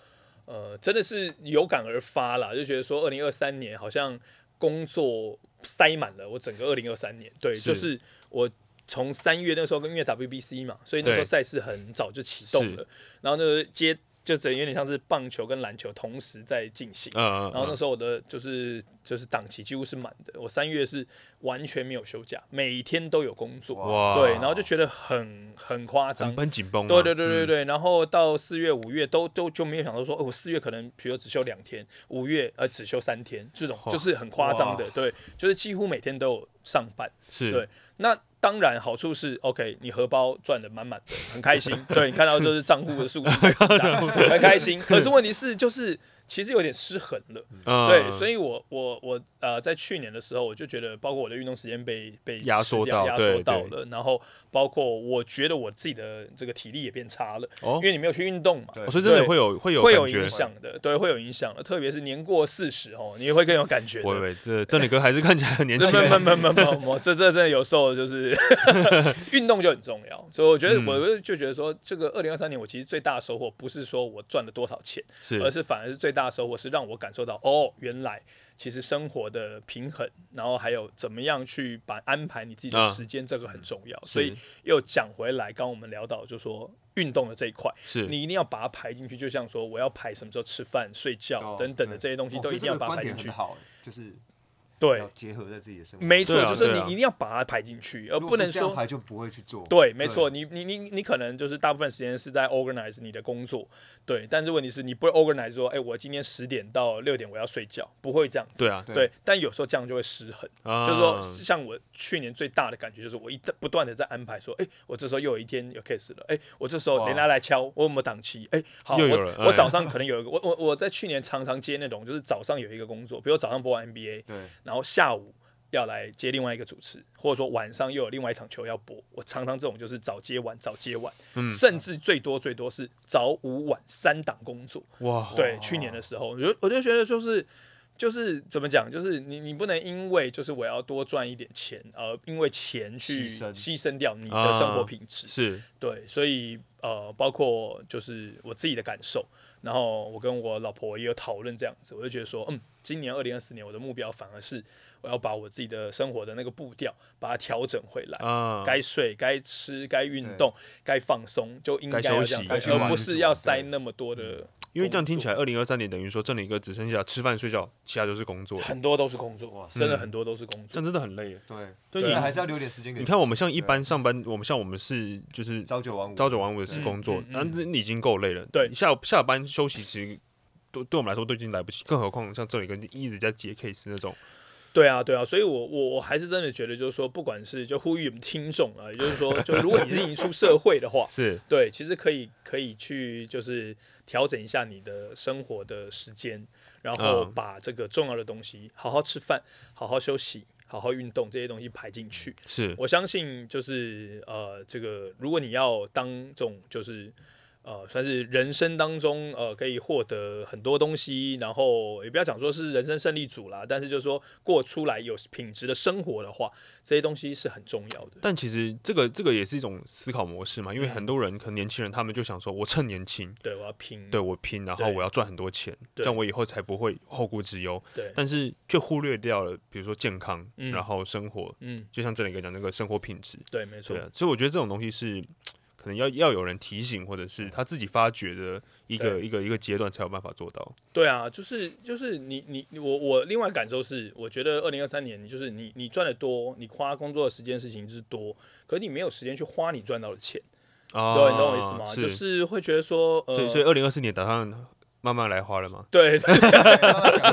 呃，真的是有感而发啦，就觉得说，二零二三年好像工作塞满了我整个二零二三年，对，是。就是我。从三月那时候跟因为 WBC 嘛，所以那时候赛事很早就启动了，然后呢接就整有点像是棒球跟篮球同时在进行，嗯嗯，然后那嗯时候我的就是就是档期几乎是满的，我三月是完全没有休假，每天都有工作，哇，对，然后就觉得很很夸张。很，紧绷啊。对对对对嗯，对，然后到四月、五月都都就没有想到说，哦，我四月可能比如只休两天，五月呃只休三天，这种就是很夸张的，对，就是几乎每天都有上班。是，对那当然好处是，OK，你荷包赚的满满的，很开心。[laughs] 对你看到就是账户的数字 [laughs] 很开心。可是问题是，就是其实有点失衡了。嗯对，所以我我我呃，在去年的时候，我就觉得，包括我的运动时间被被压缩到压缩到了，然后包括我觉得我自己的这个体力也变差了，哦因为你没有去运动嘛，所以真的对会有会有会有影响的，对，会有影响的，特别是年过四十哦，你会更有感觉的。不会不会，这郑理哥还是看起来很年轻没。有没没没没有，这这真的有时候就是运动就很重要，所以我觉得嗯。我就觉得说，这个二零二三年我其实最大的收获不是说我赚了多少钱，是。而是反而是最大的收获是让我感受到哦，原来其实生活的平衡，然后还有怎么样去把安排你自己的啊。时间，这个很重要。是所以又讲回来，刚刚我们聊到就说运动的这一块，是。你一定要把它排进去，就像说我要排什么时候吃饭、睡觉哦等等的这些东西，哦都一定要把它排进去。好，就是对。要，结合在自己的生活，没错，就是你一定要把它排进去，而如果不能说这样排就不会去做。对，没错，你你你你可能就是大部分时间是在 organize 你的工作，对，但是问题是你不会 organize 说，哎、我今天十点到六点我要睡觉，不会这样子，对啊，对对，但有时候这样就会失衡，啊。就是说，像我去年最大的感觉就是我一旦不断的在安排说，哎、我这时候又有一天有 case 了，哎、我这时候哇。人家来敲，我有没有档期？哎、好，又有了哎我我早上可能 [laughs] 有一个，我我我在去年常常接那种，就是早上有一个工作，比如早上播完 NBA，对，然后下午要来接另外一个主持，或者说晚上又有另外一场球要播。我常常这种就是早接晚，早接晚，嗯甚至最多最多是早午晚三档工作。哇，对，去年的时候，我就我就觉得就是。就是怎么讲？就是你你不能因为就是我要多赚一点钱，而因为钱去牺牲掉你的生活啊品质。是对，所以呃，包括就是我自己的感受，然后我跟我老婆也有讨论这样子，我就觉得说，嗯，今年二零二四年我的目标反而是我要把我自己的生活的那个步调把它调整回来，啊，该睡、该吃、该运动、该放松，就应该该休息而不是要塞那么多的，因为这样听起来，二零二三年等于说郑理哥只剩下吃饭睡觉，其他都是工作，很多都是工作哇，真的嗯很多都是工作。这样真的很累。对，对对啊但还是要留点时间给你看我们像一般上班，我们像我们是就是朝九晚五，朝九晚五的是工作那你已经够累了。对。下下班休息其实对对我们来说都已经来不及，更何况像这里跟一直在接 case 那种，对啊，对啊，所以我我我还是真的觉得，就是说，不管是就呼吁我们听众啊，也就是说，就如果你是已经出社会的话，[laughs] 是对，其实可以可以去就是调整一下你的生活的时间，然后嗯把这个重要的东西，好好吃饭，好好休息，好好运动这些东西排进去。是我相信就是呃，这个如果你要当这种就是。呃，算是人生当中呃可以获得很多东西，然后也不要讲说是人生胜利组啦，但是就是说过出来有品质的生活的话，这些东西是很重要的。但其实这个这个也是一种思考模式嘛，因为嗯很多人可能年轻人他们就想说，我趁年轻，对，我要拼。对我拼，然后我要赚很多钱，这样我以后才不会后顾之忧。对，但是却忽略掉了，比如说健康，嗯然后生活，嗯，就像这里跟讲那个生活品质，对，没错对。啊，所以我觉得这种东西是可能要要有人提醒，或者是他自己发掘的一个一个一个阶段才有办法做到。对啊，就是就是你你你我我另外感受是，我觉得二零二三年你就是你你赚的多，你花工作的时间事情是多，可是你没有时间去花你赚到的钱，啊对，你懂我意思吗？是，就是会觉得说，呃，所以所以二零二四年打算慢慢来花了吗？对，享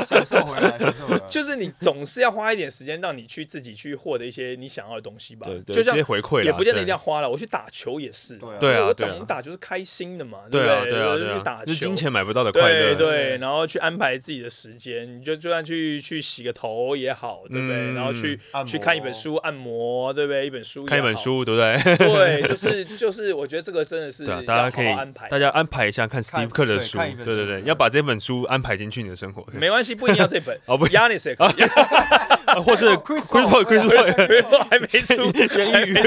享受回来，享受回来。就是你总是要花一点时间，让你去自己去获得一些你想要的东西吧。对对，就像直接回馈啦也不见得一定要花了，我去打球也是。对啊懂打就是开心的嘛，对啊不对啊对啊就去打，球是金钱买不到的快乐。对对，然后去安排自己的时间，你就就算去去洗个头也好，对不对？嗯然后去去看一本书，按摩，对不对？一本书，看一本书，对不对？对，就是就是，我觉得这个真的是大家可以安排。大家安排一下看 Steve Kerr 的书对对对，对要把这本书安排进去你的生活，没关系，不一定要这本。[laughs] 哦不 Yanis 也可以，啊或是 [laughs] Chris Chris Paul，Paul Chris 对 Paul 还没出，先预约。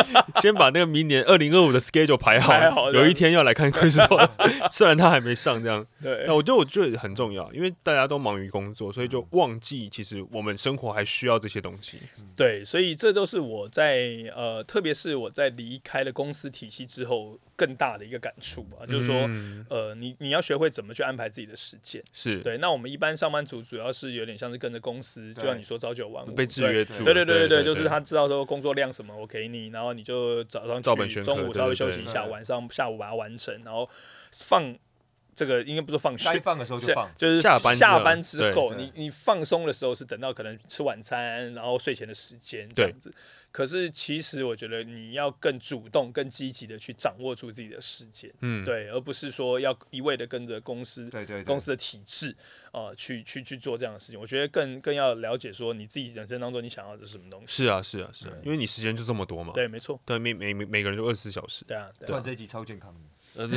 [laughs] 先把那个明年二零二五的 schedule 排排好，好有一天要来看 Chris Paul，虽然他还没上这样，对那我觉得我觉得很重要，因为大家都忙于工作，所以就忘记其实我们生活还需要这些东西。对，所以这都是我在呃，特别是我在离开了公司体系之后更大的一个感触吧，就是说。嗯呃，你你要学会怎么去安排自己的时间。是对，那我们一般上班族主要是有点像是跟着公司，就像你说朝九晚五，被制对约住，对对对对对，就是他知道说工作量什么我给你，然后你就早上去，中午稍微休息一下，对晚上下午把它完成，然后放这个应该不是放学，该放的时候就放。就是下班之后下班之后，你你放松的时候是等到可能吃晚餐，然后睡前的时间这样子。可是其实我觉得你要更主动、更积极的去掌握住自己的时间，嗯，对，而不是说要一味的跟着公司对对对，公司的体制呃去去去做这样的事情。我觉得更更要了解说你自己人生当中你想要的是什么东西。是啊是啊是啊，因为你时间就这么多嘛，对，没错，对，每每每每个人就二十四小时，对啊，对啊。这一集超健康的，呃，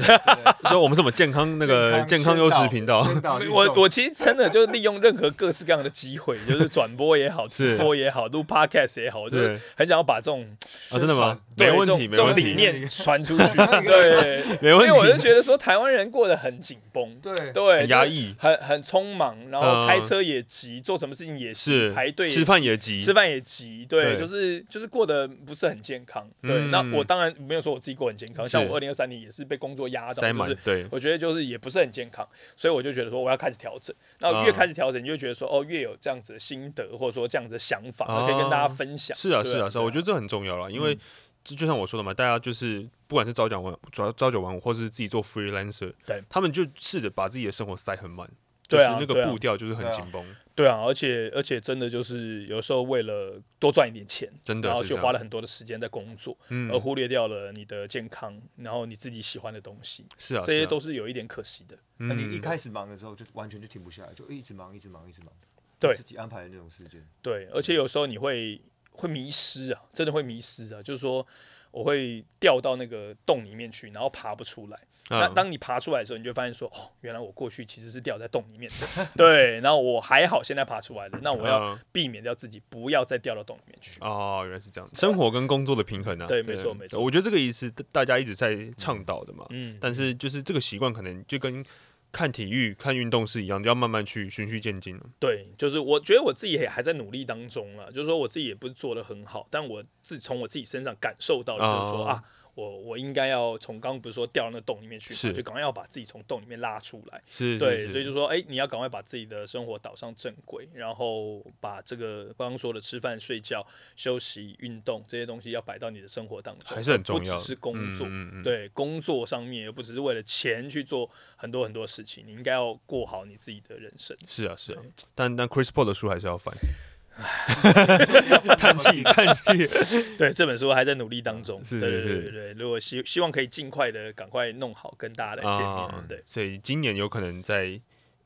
所以 [laughs] 我们是什么健康那个健康优质频道，[laughs] 我我其实真的就利用任何各式各样的机会，就是转播也好，直播也好，录 podcast 也好，我就是很想要把这种啊，真的吗？对没问题，这种这种没问题，理念传出去。[laughs] 对，没问题。因为我就，觉得说台湾人过得很紧绷，对。对，很压抑，很很匆忙，然后嗯开车也急，做什么事情也，是。排队吃饭也急，吃饭也急，对，就是就是过得不是很健康。对，嗯。那我当然没有说我自己过很健康，像我二零二三年也是被工作压到，塞就是，满对，我觉得就是也不是很健康，所以我就觉得说我要开始调整。那越嗯开始调整，你就觉得说哦，越有这样子的心得，或者说这样子的想法，哦可以跟大家分享。是啊，是啊，是啊，我觉得这很重要了，因为嗯。就就像我说的嘛，大家就是不管是朝九晚主要朝九晚五，或是自己做 freelancer，对。他们就试着把自己的生活塞很满，就是那个步调就是很紧绷，对啊，而且而且真的就是有时候为了多赚一点钱，真的然后就花了很多的时间在工作，嗯而，忽略掉了你的健康，然后你自己喜欢的东西，是啊，这些都是有一点可惜的。那你一嗯开始忙的时候就完全就停不下来，就一直忙，一直忙，一直忙。对自己安排的那种时间。对，而且有时候你会会迷失啊，真的会迷失啊，就是说我会掉到那个洞里面去，然后爬不出来。那嗯当你爬出来的时候，你就发现说，哦，原来我过去其实是掉在洞里面的。[laughs] 对，然后我还好，现在爬出来了。那我要嗯避免掉自己不要再掉到洞里面去。哦，原来是这样，生活跟工作的平衡啊，对没错没错。我觉得这个也是大家一直在倡导的嘛，嗯，但是就是这个习惯可能就跟看体育、看运动是一样，要慢慢去循序渐进了。对，就是我觉得我自己也还在努力当中了，就是说我自己也不是做的很好，但我自从我自己身上感受到，就是说、哦。啊，我我应该要从刚刚不是说掉到那洞里面去嘛，就赶快要把自己从洞里面拉出来。是，对，是所以就说，哎、你要赶快把自己的生活导上正轨，然后把这个刚刚说的吃饭、睡觉、休息、运动这些东西要摆到你的生活当中，还是很重要不只是工作。嗯嗯嗯，对，工作上面也不只是为了钱去做很多很多事情，你应该要过好你自己的人生。是啊是啊，但但 Chris Paul 的书还是要翻，叹 [laughs] 气叹气，[laughs] [laughs] 对，这本书还在努力当中。是对对是是对对对，如果希希望可以尽快的赶快弄好，跟大家来见面。啊对所以今年有可能在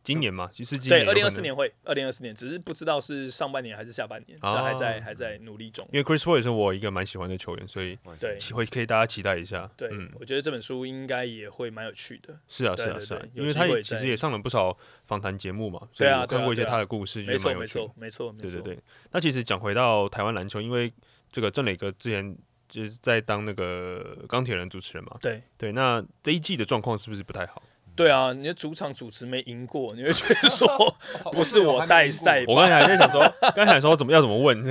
今年嘛，就是今对，二年有可能零二四年会，二零二四年只是不知道是上半年还是下半年，这哦还在还在努力中。因为 Chris Paul 也是我一个蛮喜欢的球员，所以对期会可以大家期待一下。对，嗯，我觉得这本书应该也会蛮有趣的。是啊对对是啊是啊因为他也其实也上了不少访谈节目嘛，所对啊以我看过一些对啊对啊他的故事，觉，得蛮有趣的没错，。没错，没错。对对对，那其实讲回到台湾篮球，因为这个郑磊哥之前就是在当那个钢铁人主持人嘛，对对，那这一季的状况是不是不太好？对啊，你的主场主持没赢过，你会觉得说 [laughs] [laughs] 不是我带赛我刚才还在想说，[laughs] 刚才还说怎么要怎么问？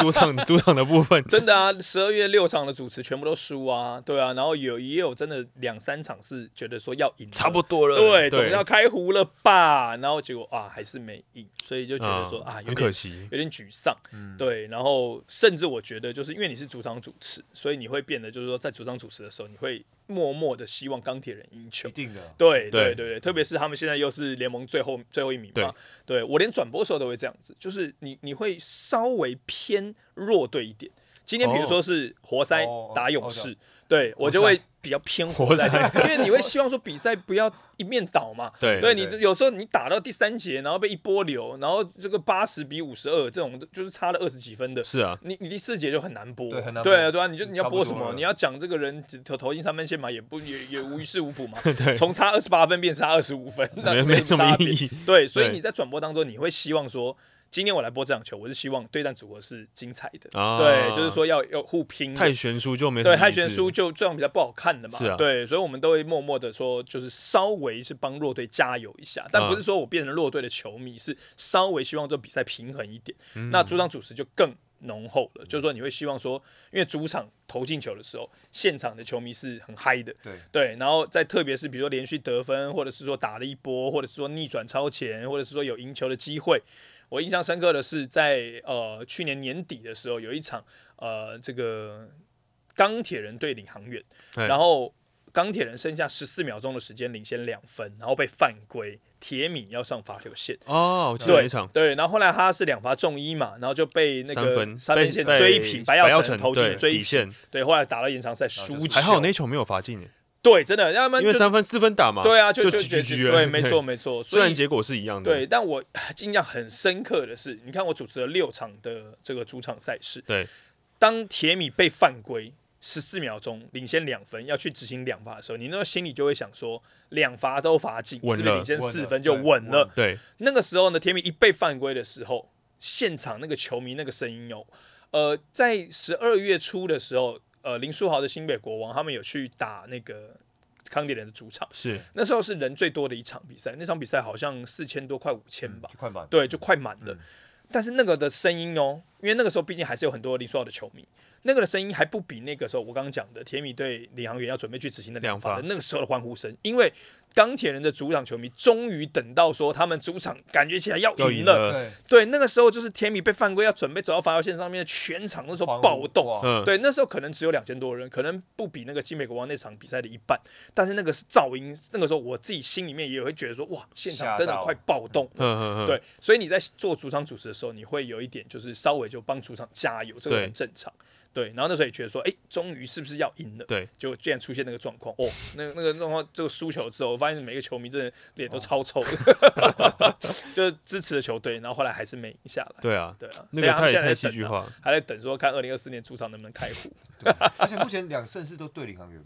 主场主场的部分，真的啊，十二月六场的主持全部都输啊，对啊，然后有也有真的两三场是觉得说要赢，差不多了，对，总对，要开胡了吧，然后结果啊还是没赢，所以就觉得说、嗯啊有很可点惜，有点沮丧，对，然后甚至我觉得就是因为你是主场主持，所以你会变得就是说在主场主持的时候，你会默默的希望钢铁人赢球一。定的。对对对对对，特别是他们现在又是联盟最后最后一名嘛，对我连转播的时候都会这样子，就是你你会稍微偏弱队一点。今天比如说是活塞哦打勇哦士，对我就会比较偏活塞，因为你会希望说比赛不要一面倒嘛。[laughs] 对对你有时候你打到第三节，然后被一波流，然后这个八十比五十二这种就是差了二十几分的，是啊，你你第四节就很难播，对很难播对啊对啊，你就你要播什么？你要讲这个人投投进三分线嘛，也不也也无于事无补嘛，[laughs] 对从差二十八分变差二十五分，那没没什么意义。对，所以你在转播当中，你会希望说，今天我来播这场球，我是希望对战组合是精彩的，啊。对，就是说要要互拼的。太悬殊就没对，太悬殊就这样比较不好看的嘛。是啊。对，所以我们都会默默的说，就是稍微是帮弱队加油一下，但不是说我变成弱队的球迷，是稍微希望这比赛平衡一点。嗯。那主场主持就更浓厚了，就是说你会希望说，因为主场投进球的时候，现场的球迷是很嗨的，对。对，然后再特别是比如说连续得分，或者是说打了一波，或者是说逆转超前，或者是说有赢球的机会。我印象深刻的是在呃去年年底的时候，有一场呃这个钢铁人对领航员，然后钢铁人剩下十四秒钟的时间领先两分，然后被犯规，铁米要上罚球线。哦，我记得对一场对，然后后来他是两罚中一嘛，然后就被那个三分三分线追平，白耀耀成投进追平，对，后来打了延长赛输球，还好那球没有罚进耶，对，真的，要不然就因为三分四分打嘛，对啊，就就就了对，[laughs] 没错没错，虽然结果是一样的，对，但我印象很深刻的是，你看我主持了六场的这个主场赛事，对，当铁米被犯规。十四秒钟领先两分，要去执行两罚的时候，你那个心里就会想说，两罚都罚进，是不是领先四分就稳了稳？对那个时候呢，铁米一被犯规的时候，现场那个球迷那个声音哦，呃，在十二月初的时候，呃，林书豪的新北国王他们有去打那个康迪人的主场，是那时候是人最多的一场比赛，那场比赛好像四千多，快五千吧，就快满。对，就快满了。嗯但是那个的声音哦，因为那个时候毕竟还是有很多林书豪的球迷，那个的声音还不比那个时候我刚刚讲的铁米对领航员要准备去执行的两两罚罚的那个时候的欢呼声，因为钢铁人的主场球迷终于等到说他们主场感觉起来要要赢赢了，了，对，那个时候就是铁米被犯规要准备走到罚球线上面，全场那时候暴动。哇嗯，对，那时候可能只有两千多人，可能不比那个金美国王那场比赛的一半，但是那个是噪音，那个时候我自己心里面也会觉得说，哇，现场真的快暴动。[laughs] 对，所以你在做主场主持的时候，你会有一点就是稍微就帮主场加油，这个很正常。对，然后那时候也觉得说，哎，终于是不是要赢了？对，就竟然出现那个状况，哦，那个那个状况，这个输球之后，我发现每个球迷真的脸都超臭的，[laughs] 就是支持的球队，然后后来还是没赢下来。对啊，对啊，那所以他们个太太现在在等啊戏剧化，还在等说看二零二四年主场能不能开胡。对而且目前两胜是都对领航员，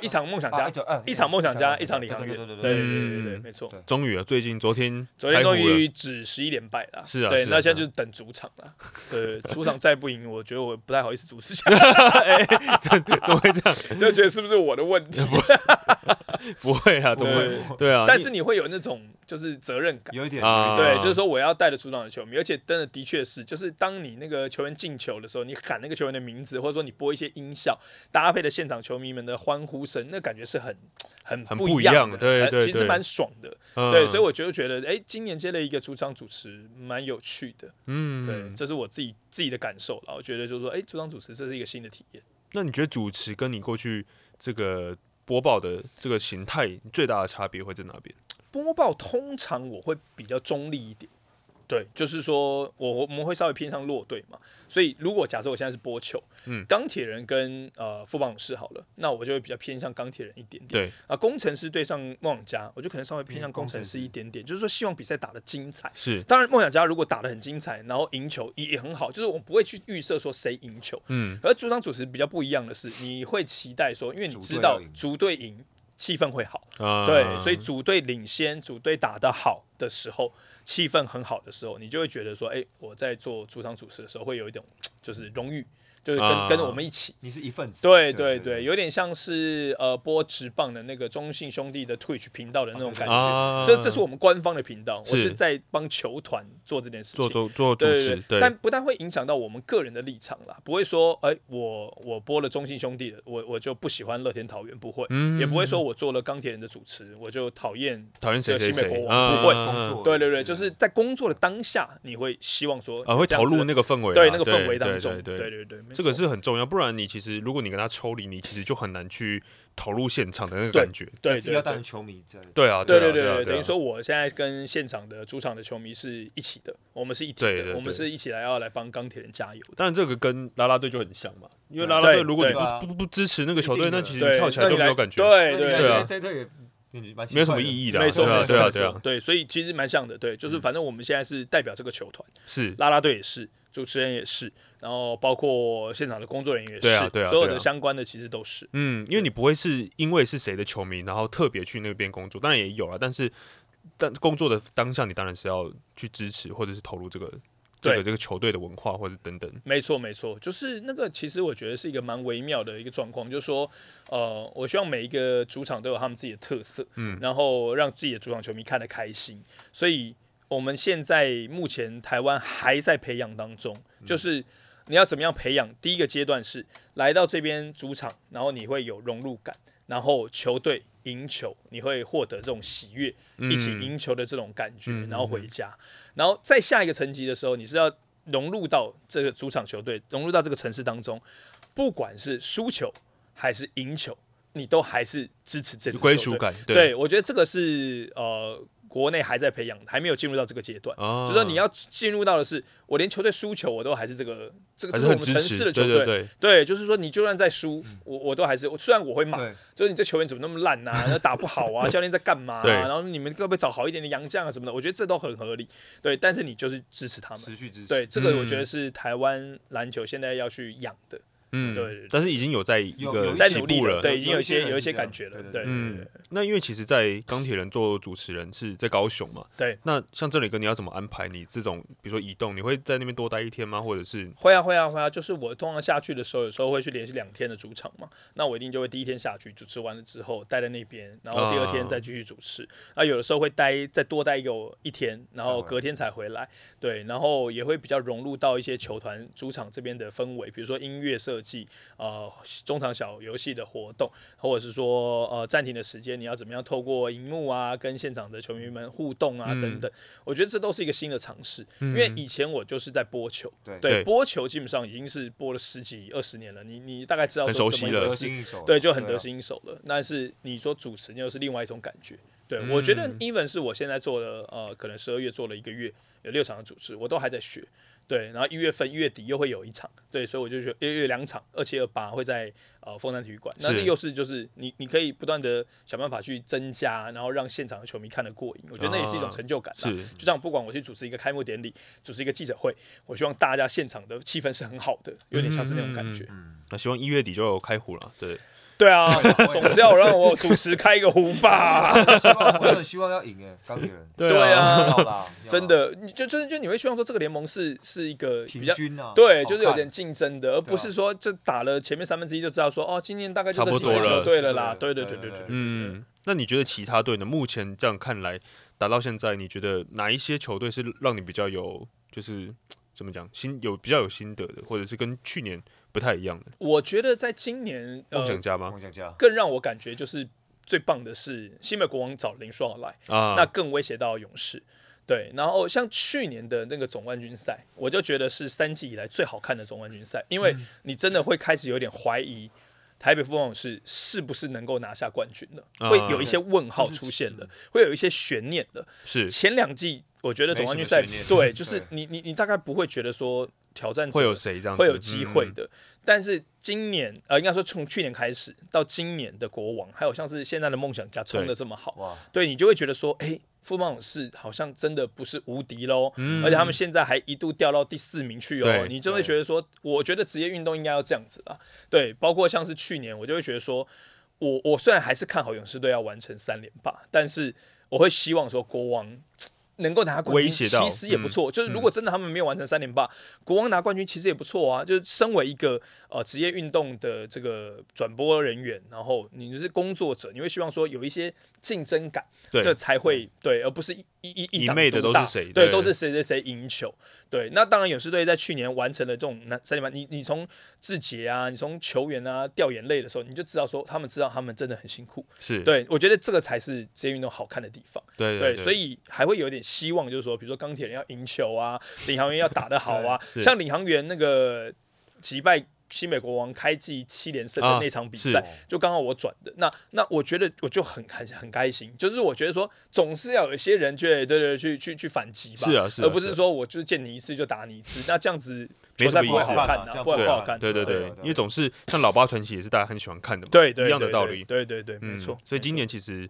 一场梦想家，一场梦想家，一场李航月，对对对对对，没错。终于啊，最近昨天昨天终于只十一连败了，是啊，对，那现在就是等主场了。对，主场再不赢，我觉得我不太好意思主持下。[laughs] 哎，怎怎么会这样？[laughs] 就觉得是不是我的问题？不会 [laughs] 啊，怎么会？对啊，但是你会有那种就是责任感，有一点，对，就是说我要带着主场的球迷，而且真的的确是，就是当你那个球员进球的时候，你喊那个球员的名字，或者说你播一些音效，搭配的现场球迷们的欢呼。声，那感觉是很很很不一样的，对对对很其实蛮爽的。嗯对，所以我就觉得，哎、今年接了一个主场主持，蛮有趣的。嗯，对，这是我自己自己的感受了。我觉得就是说，哎、主场主持这是一个新的体验。那你觉得主持跟你过去这个播报的这个形态最大的差别会在哪边？播报通常我会比较中立一点，对，就是说我我们会稍微偏向弱队嘛。所以如果假设我现在是播球，嗯钢铁人跟呃富邦勇士好了，那我就会比较偏向钢铁人一点点。对，啊，工程师对上梦想家，我就可能稍微偏向嗯工程师一点点，就是说希望比赛打得精彩。是，当然，梦想家如果打得很精彩，然后赢球也也很好，就是我不会去预设说谁赢球。嗯，而主场主持比较不一样的是，你会期待说，因为你知道主队赢，气氛会好。啊对，所以主队领先，主队打得好的时候，气氛很好的时候，你就会觉得说，哎、我在做主场主持的时候，会有一种就是荣誉，就是跟、啊。跟着我们一起。你是一份子。对对对对，有点像是呃播直棒的那个中信兄弟的 Twitch 频道的那种感觉。啊。这这是我们官方的频道，我是是在帮球团做这件事情。做做做主对持对，对，但不但会影响到我们个人的立场啦，不会说，哎、我我播了中信兄弟的，我我就不喜欢乐天桃园，不会，嗯。也不会说我做了钢铁人的主持，我就讨厌。讨厌谁谁谁。这个新美国王。不会。啊工作对对对，就是在工作的当下，你会希望说啊会投入那个氛围啊，对那个氛围当中，对对对。对对，这个是很重要，不然你其实如果你跟他抽离，你其实就很难去投入现场的那个感觉。对要当对成球迷，在对啊，对啊对啊对对，等于啊说我现在跟现场的主场的球迷是一起的，我们是一体的，对对对我们是一起来要来帮钢铁人加油的。当然这个跟拉拉队就很像嘛，因为对啦啦队如果你不不不支持那个球队，那其实，你跳起来就没有感觉，对对对啊没有什么意义的啊。没错，对啊没错没错对啊对啊，对，所以其实蛮像的，对，就是反正我们现在是代表这个球团，是拉拉队也是，主持人也是，然后包括现场的工作人员也是，对啊对啊所有的相关的其实都是。嗯，因为你不会是因为是谁的球迷，然后特别去那边工作，当然也有啊，但是但工作的当下，你当然是要去支持或者是投入这个这个这个球队的文化或者等等。没错，没错，就是那个，其实我觉得是一个蛮微妙的一个状况，就是说，呃，我希望每一个主场都有他们自己的特色，嗯然后让自己的主场球迷看得开心。所以我们现在目前台湾还在培养当中，就是你要怎么样培养？第一个阶段是来到这边主场，然后你会有融入感，然后球队赢球，你会获得这种喜悦，一起嗯赢球的这种感觉，嗯然后回家，然后在下一个层级的时候，你是要融入到这个主场球队，融入到这个城市当中，不管是输球还是赢球，你都还是支持这支球队。归属感，对，我觉得这个是呃国内还在培养，还没有进入到这个阶段。啊，就说你要进入到的是，我连球队输球我都还是这个这个是这是我们城市的球队，对对，对，就是说你就算在输，我我都还是，虽然我会骂，就是你这球员怎么那么烂呐、啊，[laughs] 打不好啊，教练在干嘛、然后你们可不可以找好一点的洋将啊什么的？我觉得这都很合理。对，但是你就是支持他们。持续支持，对，这个我嗯觉得是台湾篮球现在要去养的，嗯，对对对但是已经有在一个起在努力步了，对，已经有一些有一些感觉了。对嗯那因为其实，在钢铁人做主持人是在高雄嘛，对。那像这里哥，你要怎么安排你这种，比如说移动，你会在那边多待一天吗？或者是会啊会啊会啊，就是我通常下去的时候，有时候会去连续两天的主场嘛，那我一定就会第一天下去主持完了之后待在那边，然后第二天再继续主持。那、有的时候会待再多待一个一天，然后隔天才回来。对，然后也会比较融入到一些球团主场这边的氛围，比如说音乐设计，呃，中场小游戏的活动，或者是说呃暂停的时间，你要怎么样透过荧幕啊跟现场的球迷们互动啊、嗯等等。我觉得这都是一个新的尝试，因为以前我就是在播球。对播球基本上已经是播了十几二十年了，你你大概知道很说熟悉了对，就很得啊。心应手了。但是你说主持，又是另外一种感觉。对、嗯我觉得，even 是我现在做了，呃，可能十二月做了一个月，有六场的主持，我都还在学。对，然后一月份一月底又会有一场，对，所以我就觉得一月两场，二七二八会在呃凤山体育馆。那又是就是你你可以不断的想办法去增加，然后让现场的球迷看得过瘾。我觉得那也是一种啊成就感啦。是就像不管我去主持一个开幕典礼，主持一个记者会，我希望大家现场的气氛是很好的，有点像是那种感觉。嗯，那希望一月底就有开壶了，对，[laughs] 对啊，总是要让我主持开一个壶吧。我很希望要赢诶，钢铁人。对啊，[laughs] 真的，你就就是就你会希望说这个联盟是是一个比较均啊，对，就是有点竞争的，而不是说这打了前面三分之一就知道说哦，今年大概就差不多了，对了啦，对对对对对，嗯。那你觉得其他队呢？目前这样看来，打到现在，你觉得哪一些球队是让你比较有，就是怎么讲，心有比较有心得的，或者是跟去年不太一样的？我觉得在今年呃梦想家吗？梦想家，更让我感觉就是最棒的是新美国王找林书豪来，啊，那更威胁到勇士。对，然后像去年的那个总冠军赛，我就觉得是三季以来最好看的总冠军赛，因为嗯你真的会开始有点怀疑台北富邦勇士是不是能够拿下冠军的，啊会有一些问号出现的，会有一些悬念的。是前两季我觉得总冠军赛对，就是你你你大概不会觉得说挑战者会有谁这样？会有机会嗯，的。但是今年呃，应该说从去年开始到今年的国王，还有像是现在的梦想家冲的这么好，哇，对你就会觉得说，哎、富邦勇士好像真的不是无敌喽，嗯而且他们现在还一度掉到第四名去哦，你就会觉得说，我觉得职业运动应该要这样子啦。对，包括像是去年，我就会觉得说，我我虽然还是看好勇士队要完成三连霸，但是我会希望说国王。能够拿冠军其实也不错，就是如嗯果真的他们没有完成三连霸，国王拿冠军其实也不错啊。就是身为一个呃职业运动的这个转播人员，然后你是工作者，你会希望说有一些竞争感，这才会对，而不是一一一一党一昧的都是谁对，都是谁谁谁赢球。对，那当然勇士队在去年完成了这种那三连败，你你从志杰啊，你从球员啊掉眼泪的时候，你就知道说他们知道他们真的很辛苦。是，对我觉得这个才是职业运动好看的地方。对对，对，所以还会有点希望，就是说，比如说钢铁人要赢球啊，领航员要打得好啊，[laughs] 像领航员那个击败新美国王开季七连胜的啊那场比是赛，就刚好我转的。那那我觉得我就很很很开心，就是我觉得说总是要有一些人觉得对对对去去去反击吧，是啊是啊而不是说我就是见你一次就打你一次，那这样子没什么球赛不会意思好看啊，这样对啊不会不好看。对对对对对，因为总是像老八传奇也是大家很喜欢看的嘛，对对，一样的对对道理。对对对，没嗯错。所以今年其实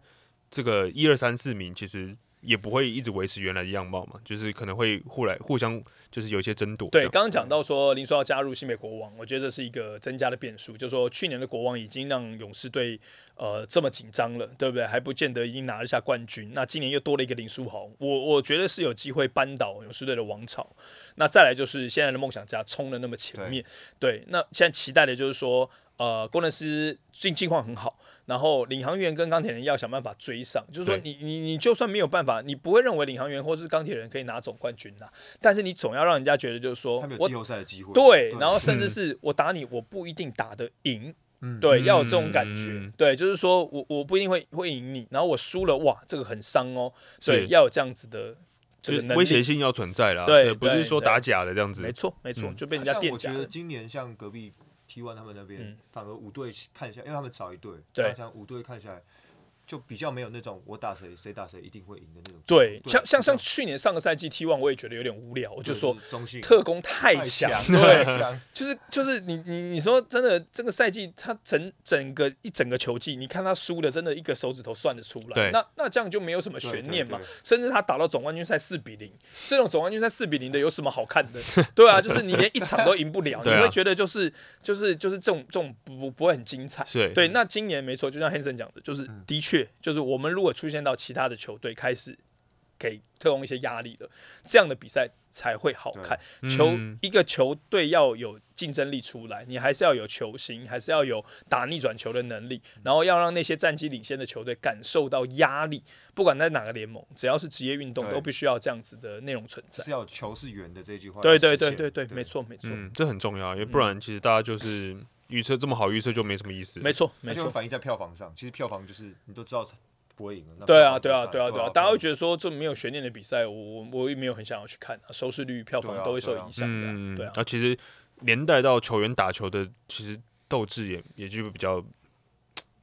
这个一二三四名其实也不会一直维持原来的样貌嘛，就是可能会互来互相就是有一些争夺对，刚刚讲到说林书豪加入新美国王，我觉得这是一个增加的变数。就是说去年的国王已经让勇士队呃这么紧张了，对不对？还不见得已经拿得下冠军。那今年又多了一个林书豪，我我觉得是有机会扳倒勇士队的王朝。那再来就是现在的梦想家冲的那么前面，对，那现在期待的就是说，呃，工程师近近况很好，然后领航员跟钢铁人要想办法追上，就是说你你你就算没有办法，你不会认为领航员或是钢铁人可以拿总冠军呐、但是你总要让人家觉得就是说我他们有季后赛的机会。对，然后甚至嗯。是我打你，我不一定打得赢，嗯。对，要有这种感觉，嗯对，就是说我我不一定会会赢你，然后我输了，哇，这个很伤哦，对，是。要有这样子的就是威胁性要存在啦，对不是说打假的这样子。没。错没错，嗯。就被人家像我觉得今年像隔壁 T One 他们那边，嗯。反而五队看一下来，因为他们少一队，对。那像五队看下来，就比较没有那种我打谁谁打谁一定会赢的那种。对，像像像去年上个赛季 T one 我也觉得有点无聊，我就说特工太太强，对，就是就是你你你说真的，这个赛季他整整个一整个球季，你看他输的真的一个手指头算得出来对，那那这样就没有什么悬念嘛。甚至他打到总冠军赛四比零，这种总冠军赛四比零的有什么好看的？对啊，就是你连一场都赢不了，[laughs] 你会觉得就是就是就是这种这种不不不会很精彩。是，对，那今年没错，就像 Hanson 讲的，就是嗯的确，就是我们如果出现到其他的球队开始给特工一些压力了，这样的比赛才会好看。球嗯一个球队要有竞争力出来，你还是要有球星，还是要有打逆转球的能力，然后要让那些战绩领先的球队感受到压力。不管在哪个联盟，只要是职业运动，都必须要这样子的内容存在是。要球是圆的这句话。对对对对对，没。错没错嗯，这很重要，因为不然其实大家就是预测这么好预测就没什么意思。没错没错。反映在票房上，其实票房就是你都知道不会赢了。对啊，对啊，对啊，对啊，大家会觉得说这没有悬念的比赛，我我我也没有很想要去看啊，收视率、票房都会受影响的对啊其实连带到球员打球的，其实斗志也也就比较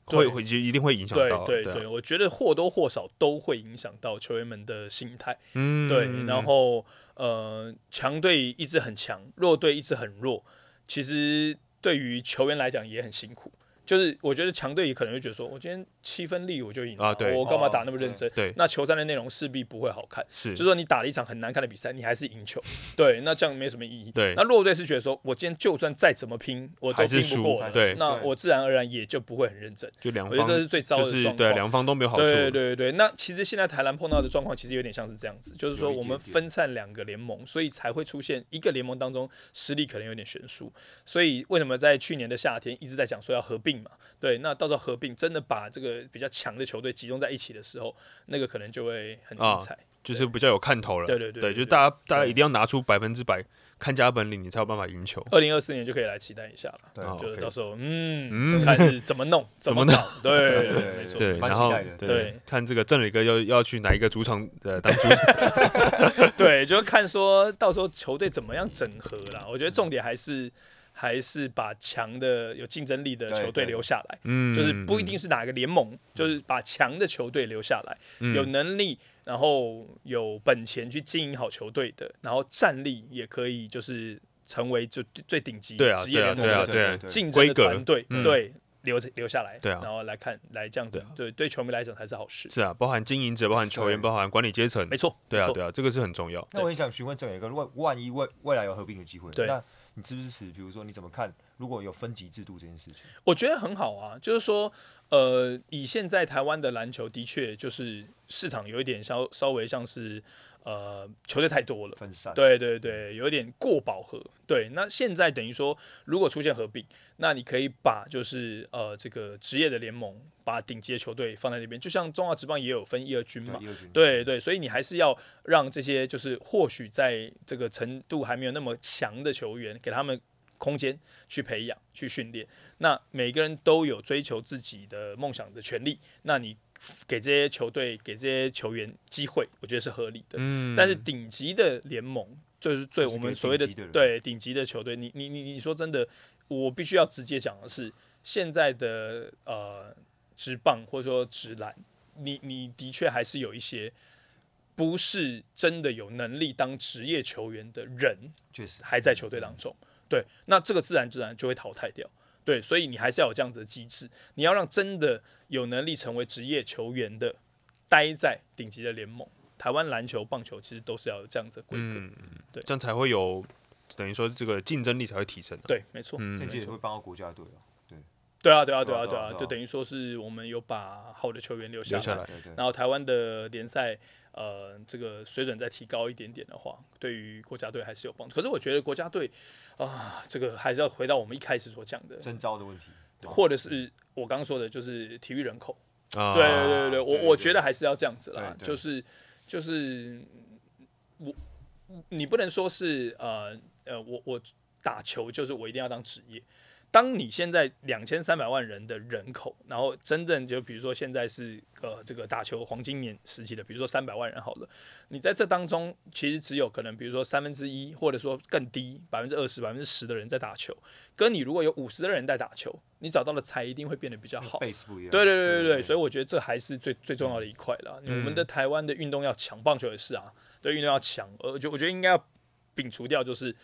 会会就一定会影响对到，啊对对，我觉得或多或少都会影响到球员们的心态。嗯，对，然后呃，强队一直很强，弱队一直很弱，其实对于球员来讲也很辛苦。就是我觉得强队也可能会觉得说，我今天七分力我就赢了，啊对我干嘛打那么认真？对那球赛的内容势必不会好看。是就是说你打了一场很难看的比赛，你还是赢球，[laughs] 对，那这样没什么意义。对那弱队是觉得说，我今天就算再怎么拼，我都拼不过了，对那我自然而然也就不会很认真。就两我觉得这是最糟的状况。两方都没有好处，对对对对，那其实现在台篮碰到的状况其实有点像是这样子，就是说我们分散两个联盟，所以才会出现一个联盟当中实力可能有点悬殊。所以为什么在去年的夏天一直在讲说要合并嘛？对，那到时候合并真的把这个比较强的球队集中在一起的时候，那个可能就会很精啊彩。就是比较有看头了。对，对对就是大家大家一定要拿出百分之百看家本领，你才有办法赢球。二零二四年就可以来期待一下了。对啊就是到时候，嗯，嗯看是怎么弄，[laughs] 怎么弄对对对，没错。对，然后蛮期待的对对看这个郑磊哥要要去哪一个主场呃当主场，[laughs] [laughs] 对，就看说到时候球队怎么样整合啦。我觉得重点还是还是把强的、有竞争力的球队留下来，嗯，就是不一定是哪个联盟，就是把强的球队留下来，嗯。有能力，然后有本钱去经营好球队的，然后战力也可以就是成为就最顶级对啊职业联盟对啊的对啊竞争的团队，嗯。对。留留下来，对啊。然后来看来这样子对啊，对对球迷来讲才是好事，是啊，包含经营者，包含球员，包含管理阶层没，错，对啊对啊，这个是很重要。那我很想询问郑伟哥，万万一未未来有合并的机会，对。那你支不支持？比如说你怎么看？如果有分级制度这件事情，我觉得很好啊，就是说，呃，以现在台湾的篮球的确就是市场有一点稍稍微像是呃球队太多了。分散，对对对，有一点过饱和。对，那现在等于说，如果出现合并，那你可以把就是呃这个职业的联盟，把顶级的球队放在那边，就像中华职棒也有分一二军嘛对，，对对，所以你还是要让这些就是或许在这个程度还没有那么强的球员，给他们空间去培养、去训练。那每个人都有追求自己的梦想的权利，那你给这些球队、给这些球员机会，我觉得是合理的。嗯，但是顶级的联盟，就是最我们所谓的的对顶级的球队，你你你你说真的，我必须要直接讲的是，现在的呃职棒或者说直篮，你你的确还是有一些不是真的有能力当职业球员的人确实还在球队当中。对，那这个自然自然就会淘汰掉。对，所以你还是要有这样子的机制，你要让真的有能力成为职业球员的待在顶级的联盟。台湾篮球、棒球其实都是要有这样子的规格。嗯，对这样才会有等于说这个竞争力才会提升、啊。对，没错。嗯这，届也会帮到国家队啊，对啊，对啊，对啊，对啊就等于说是我们有把好的球员留下来。然后台湾的联赛，呃，这个水准再提高一点点的话，对于国家队还是有帮助。可是我觉得国家队啊、这个还是要回到我们一开始所讲的，征招的问题，或者是我刚刚说的，就是体育人口。啊，对对对对，我我觉得还是要这样子啦，就是就是我你不能说是呃呃我我打球就是我一定要当职业。当你现在两千三百万人的人口，然后真正就比如说现在是呃这个打球黄金年时期的，比如说三百万人好了，你在这当中其实只有可能比如说三分之一，或者说更低百分之二十、百分之十的人在打球，跟你如果有五十的人在打球，你找到的才一定会变得比较好。对对对对所以我觉得这还是最最重要的一块了。嗯我们的台湾的运动要强，棒球也是啊，对运动要强，而就我觉得应该要摒除掉，就是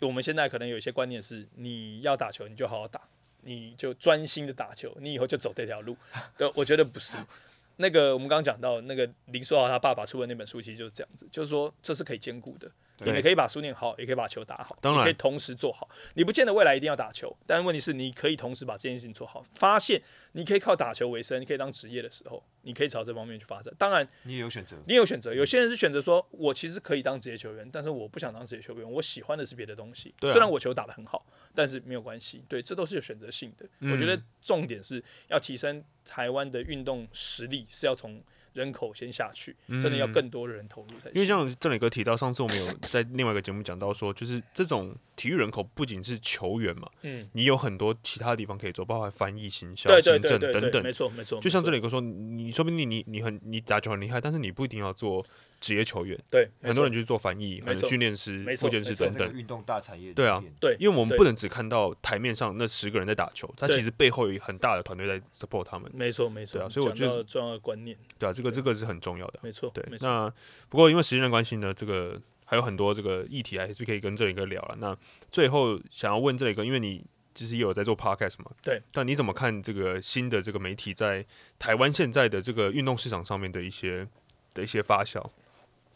我们现在可能有一些观念是，你要打球你就好好打，你就专心的打球，你以后就走这条路。对，我觉得不是。[laughs] 那个我们刚刚讲到，那个林书豪他爸爸出的那本书，其实就是这样子，就是说这是可以兼顾的。对你可以把书念好，也可以把球打好，当然你可以同时做好。你不见得未来一定要打球，但问题是你可以同时把这件事情做好。发现你可以靠打球为生，你可以当职业的时候，你可以朝这方面去发展。当然，你也有选择。你有选择，有些人是选择说，我其实可以当职业球员，但是我不想当职业球员，我喜欢的是别的东西。啊虽然我球打得很好，但是没有关系，对，这都是有选择性的。嗯我觉得重点是要提升台湾的运动实力，是要从人口先下去，真的要更多的人投入才行。嗯因为像郑磊哥提到，上次我们有在另外一个节目讲到说，就是这种体育人口不仅是球员嘛，嗯，你有很多其他地方可以做，包括翻译、行销、对对行政等等没。错没错。就像这里里哥说，你说不定你你很你打球很厉害，但是你不一定要做职业球员，对，很多人去做翻译、可能没错训练师没、错复健师等等。运动大产业对啊对，因为我们不能只看到台面上那十个人在打球，他其实背后有很大的团队在 support 他们。没错没错。对啊所以我觉得重要的观念，对啊，这个这个是很重要的。没错，对没，错。那不过因为时间的关系呢，这个还有很多这个议题还是可以跟这里哥聊了。那最后想要问这里哥，因为你其实也有在做 podcast 嘛，对，但你怎么看这个新的这个媒体在台湾现在的这个运动市场上面的一些的一些发酵？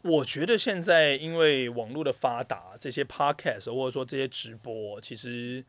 我觉得现在因为网络的发达，这些 podcast 或者说这些直播，其实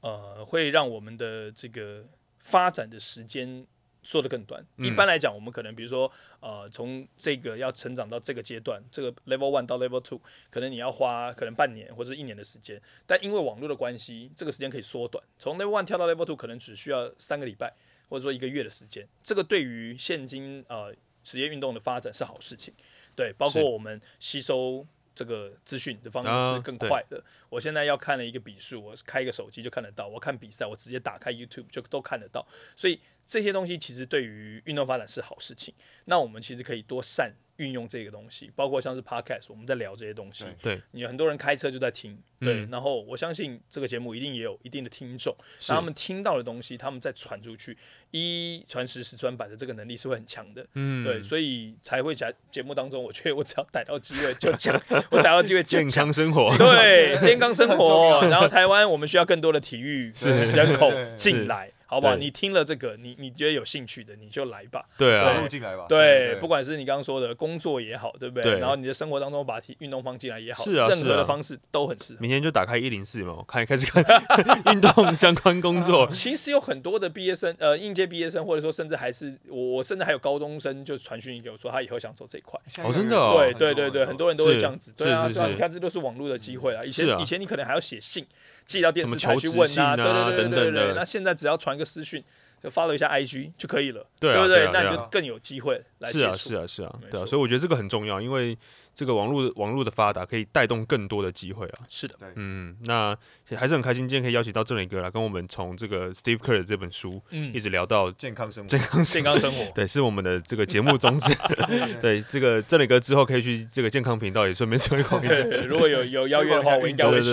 呃会让我们的这个发展的时间缩得更短。嗯一般来讲，我们可能比如说呃从这个要成长到这个阶段，这个 level one 到 level two，可能你要花可能半年或者是一年的时间。但因为网络的关系，这个时间可以缩短，从 level one 跳到 level two 可能只需要三个礼拜或者说一个月的时间。这个对于现今呃职业运动的发展是好事情。对，包括我们吸收这个资讯的方式啊是更快的。我现在要看了一个笔数，我开一个手机就看得到；我看比赛，我直接打开 YouTube 就都看得到。所以这些东西其实对于运动发展是好事情。那我们其实可以多善运用这个东西，包括像是 Podcast，我们在聊这些东西。对，有很多人开车就在听，对，嗯然后我相信这个节目一定也有一定的听众，他们听到的东西，他们再传出去，一传十，十传百的这个能力是会很强的。嗯，对，所以才会在节目当中，我觉得我只要逮到机会就讲，[laughs] 我逮到机会就健。康生活，对，健康生活，[laughs] 然后台湾我们需要更多的体育是人口对进来，好不好？你听了这个，你你觉得有兴趣的，你就来吧。投对啊入，进来吧。对，不管是你刚刚说的工作也好，对不对？对然后你的生活当中把体运动放进来也好，是啊任何的方式都很适合。明天就打开一零四嘛，看开始看 [laughs] 运动相关工作。[laughs] 其实有很多的毕业生，呃，应届毕业生，或者说甚至还是我，我甚至还有高中生就传讯给我说，他以后想走这一块。哦真的哦对对对对，很多人都会这样子。对啊，对啊，你看这都是网络的机会啊。以前是啊以前你可能还要写信寄到电视台去问啊，信啊对对对对等等的对对。那现在只要传个私讯，就 follow 一下 IG 就可以了，对啊不对？那你就更有机会来是啊，接触。是啊，是啊没，对啊，所以我觉得这个很重要，因为这个网络网络的发达可以带动更多的机会啊。是的，嗯，那还是很开心，今天可以邀请到郑磊哥来跟我们从这个 Steve Kerr 的这本书嗯一，直聊到健康生活健，康健康生活，对，是我们的这个节目宗旨。[laughs] [laughs] 对，这个郑磊哥之后可以去这个健康频道也顺便推广一下。如果有有邀约的话，我应该会去。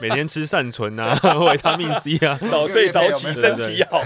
每天吃善存啊，[laughs] 维他命 C 啊，早睡早起，身体好。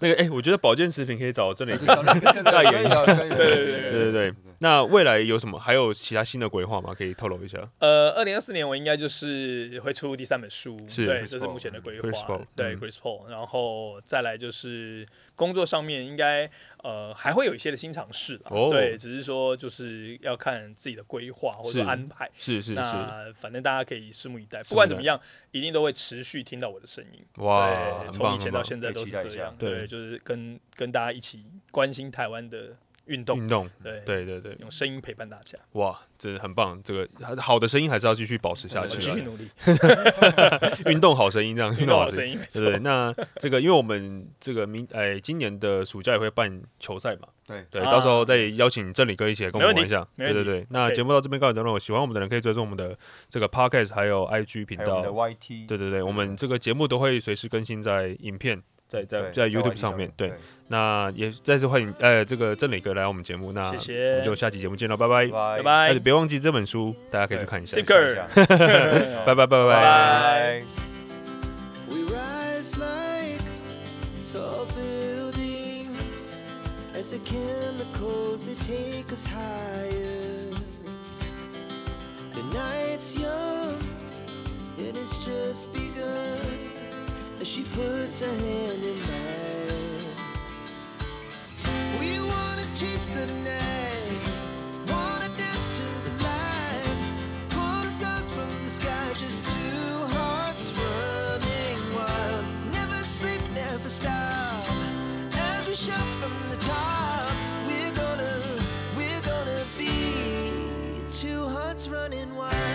那个哎、我觉得保健食品可以找郑磊哥。代代言一下对对对对对对对，那未来有什么还有其他新的规划吗？可以透露一下。呃，二零二四年我应该就是会出第三本书，是对，这是目前的规划 Paul，。对嗯，Chris Paul，然后再来就是工作上面应该呃还会有一些的新尝试啦。哦对，只是说就是要看自己的规划或者安排。是是是，那反正大家可以拭目以待，不管怎么样，一定都会持续听到我的声音。哇，对，从以前到现在都是这样。对对，就是跟跟大家一起关心台湾的运动。运动，对，对对对，用声音陪伴大家，哇，真的很棒。这个好的声音还是要继续保持下去啊，继续努力，[laughs] [laughs] 运动好声音这样，运动好声音，对对，。那这个因为我们这个明哎今年的暑假也会办球赛嘛，对。对，啊到时候再邀请郑理哥一起来跟我们玩一下。对对对，那节目到这边告一段落，喜欢我们的人可以追踪我们的这个 podcast 还有 IG 频道。YT，对对对，我们这个节目都会随时更新在影片。在在在 YouTube 上面，对，那也再次欢迎呃这个郑磊哥来我们节目，那谢谢我们就下期节目见了，拜拜。拜拜拜而且别忘记这本书，大家可以去看一下。拜拜拜拜拜。We rise like tall buildings as the chemicals they take us higher. The night's young and it's just begun as she puts her hand in mine. We wanna chase the night, wanna dance to the light, pull the stars from the sky, just two hearts running wild. Never sleep, never stop. As we shout from the top, we're gonna, we're gonna be two hearts running wild.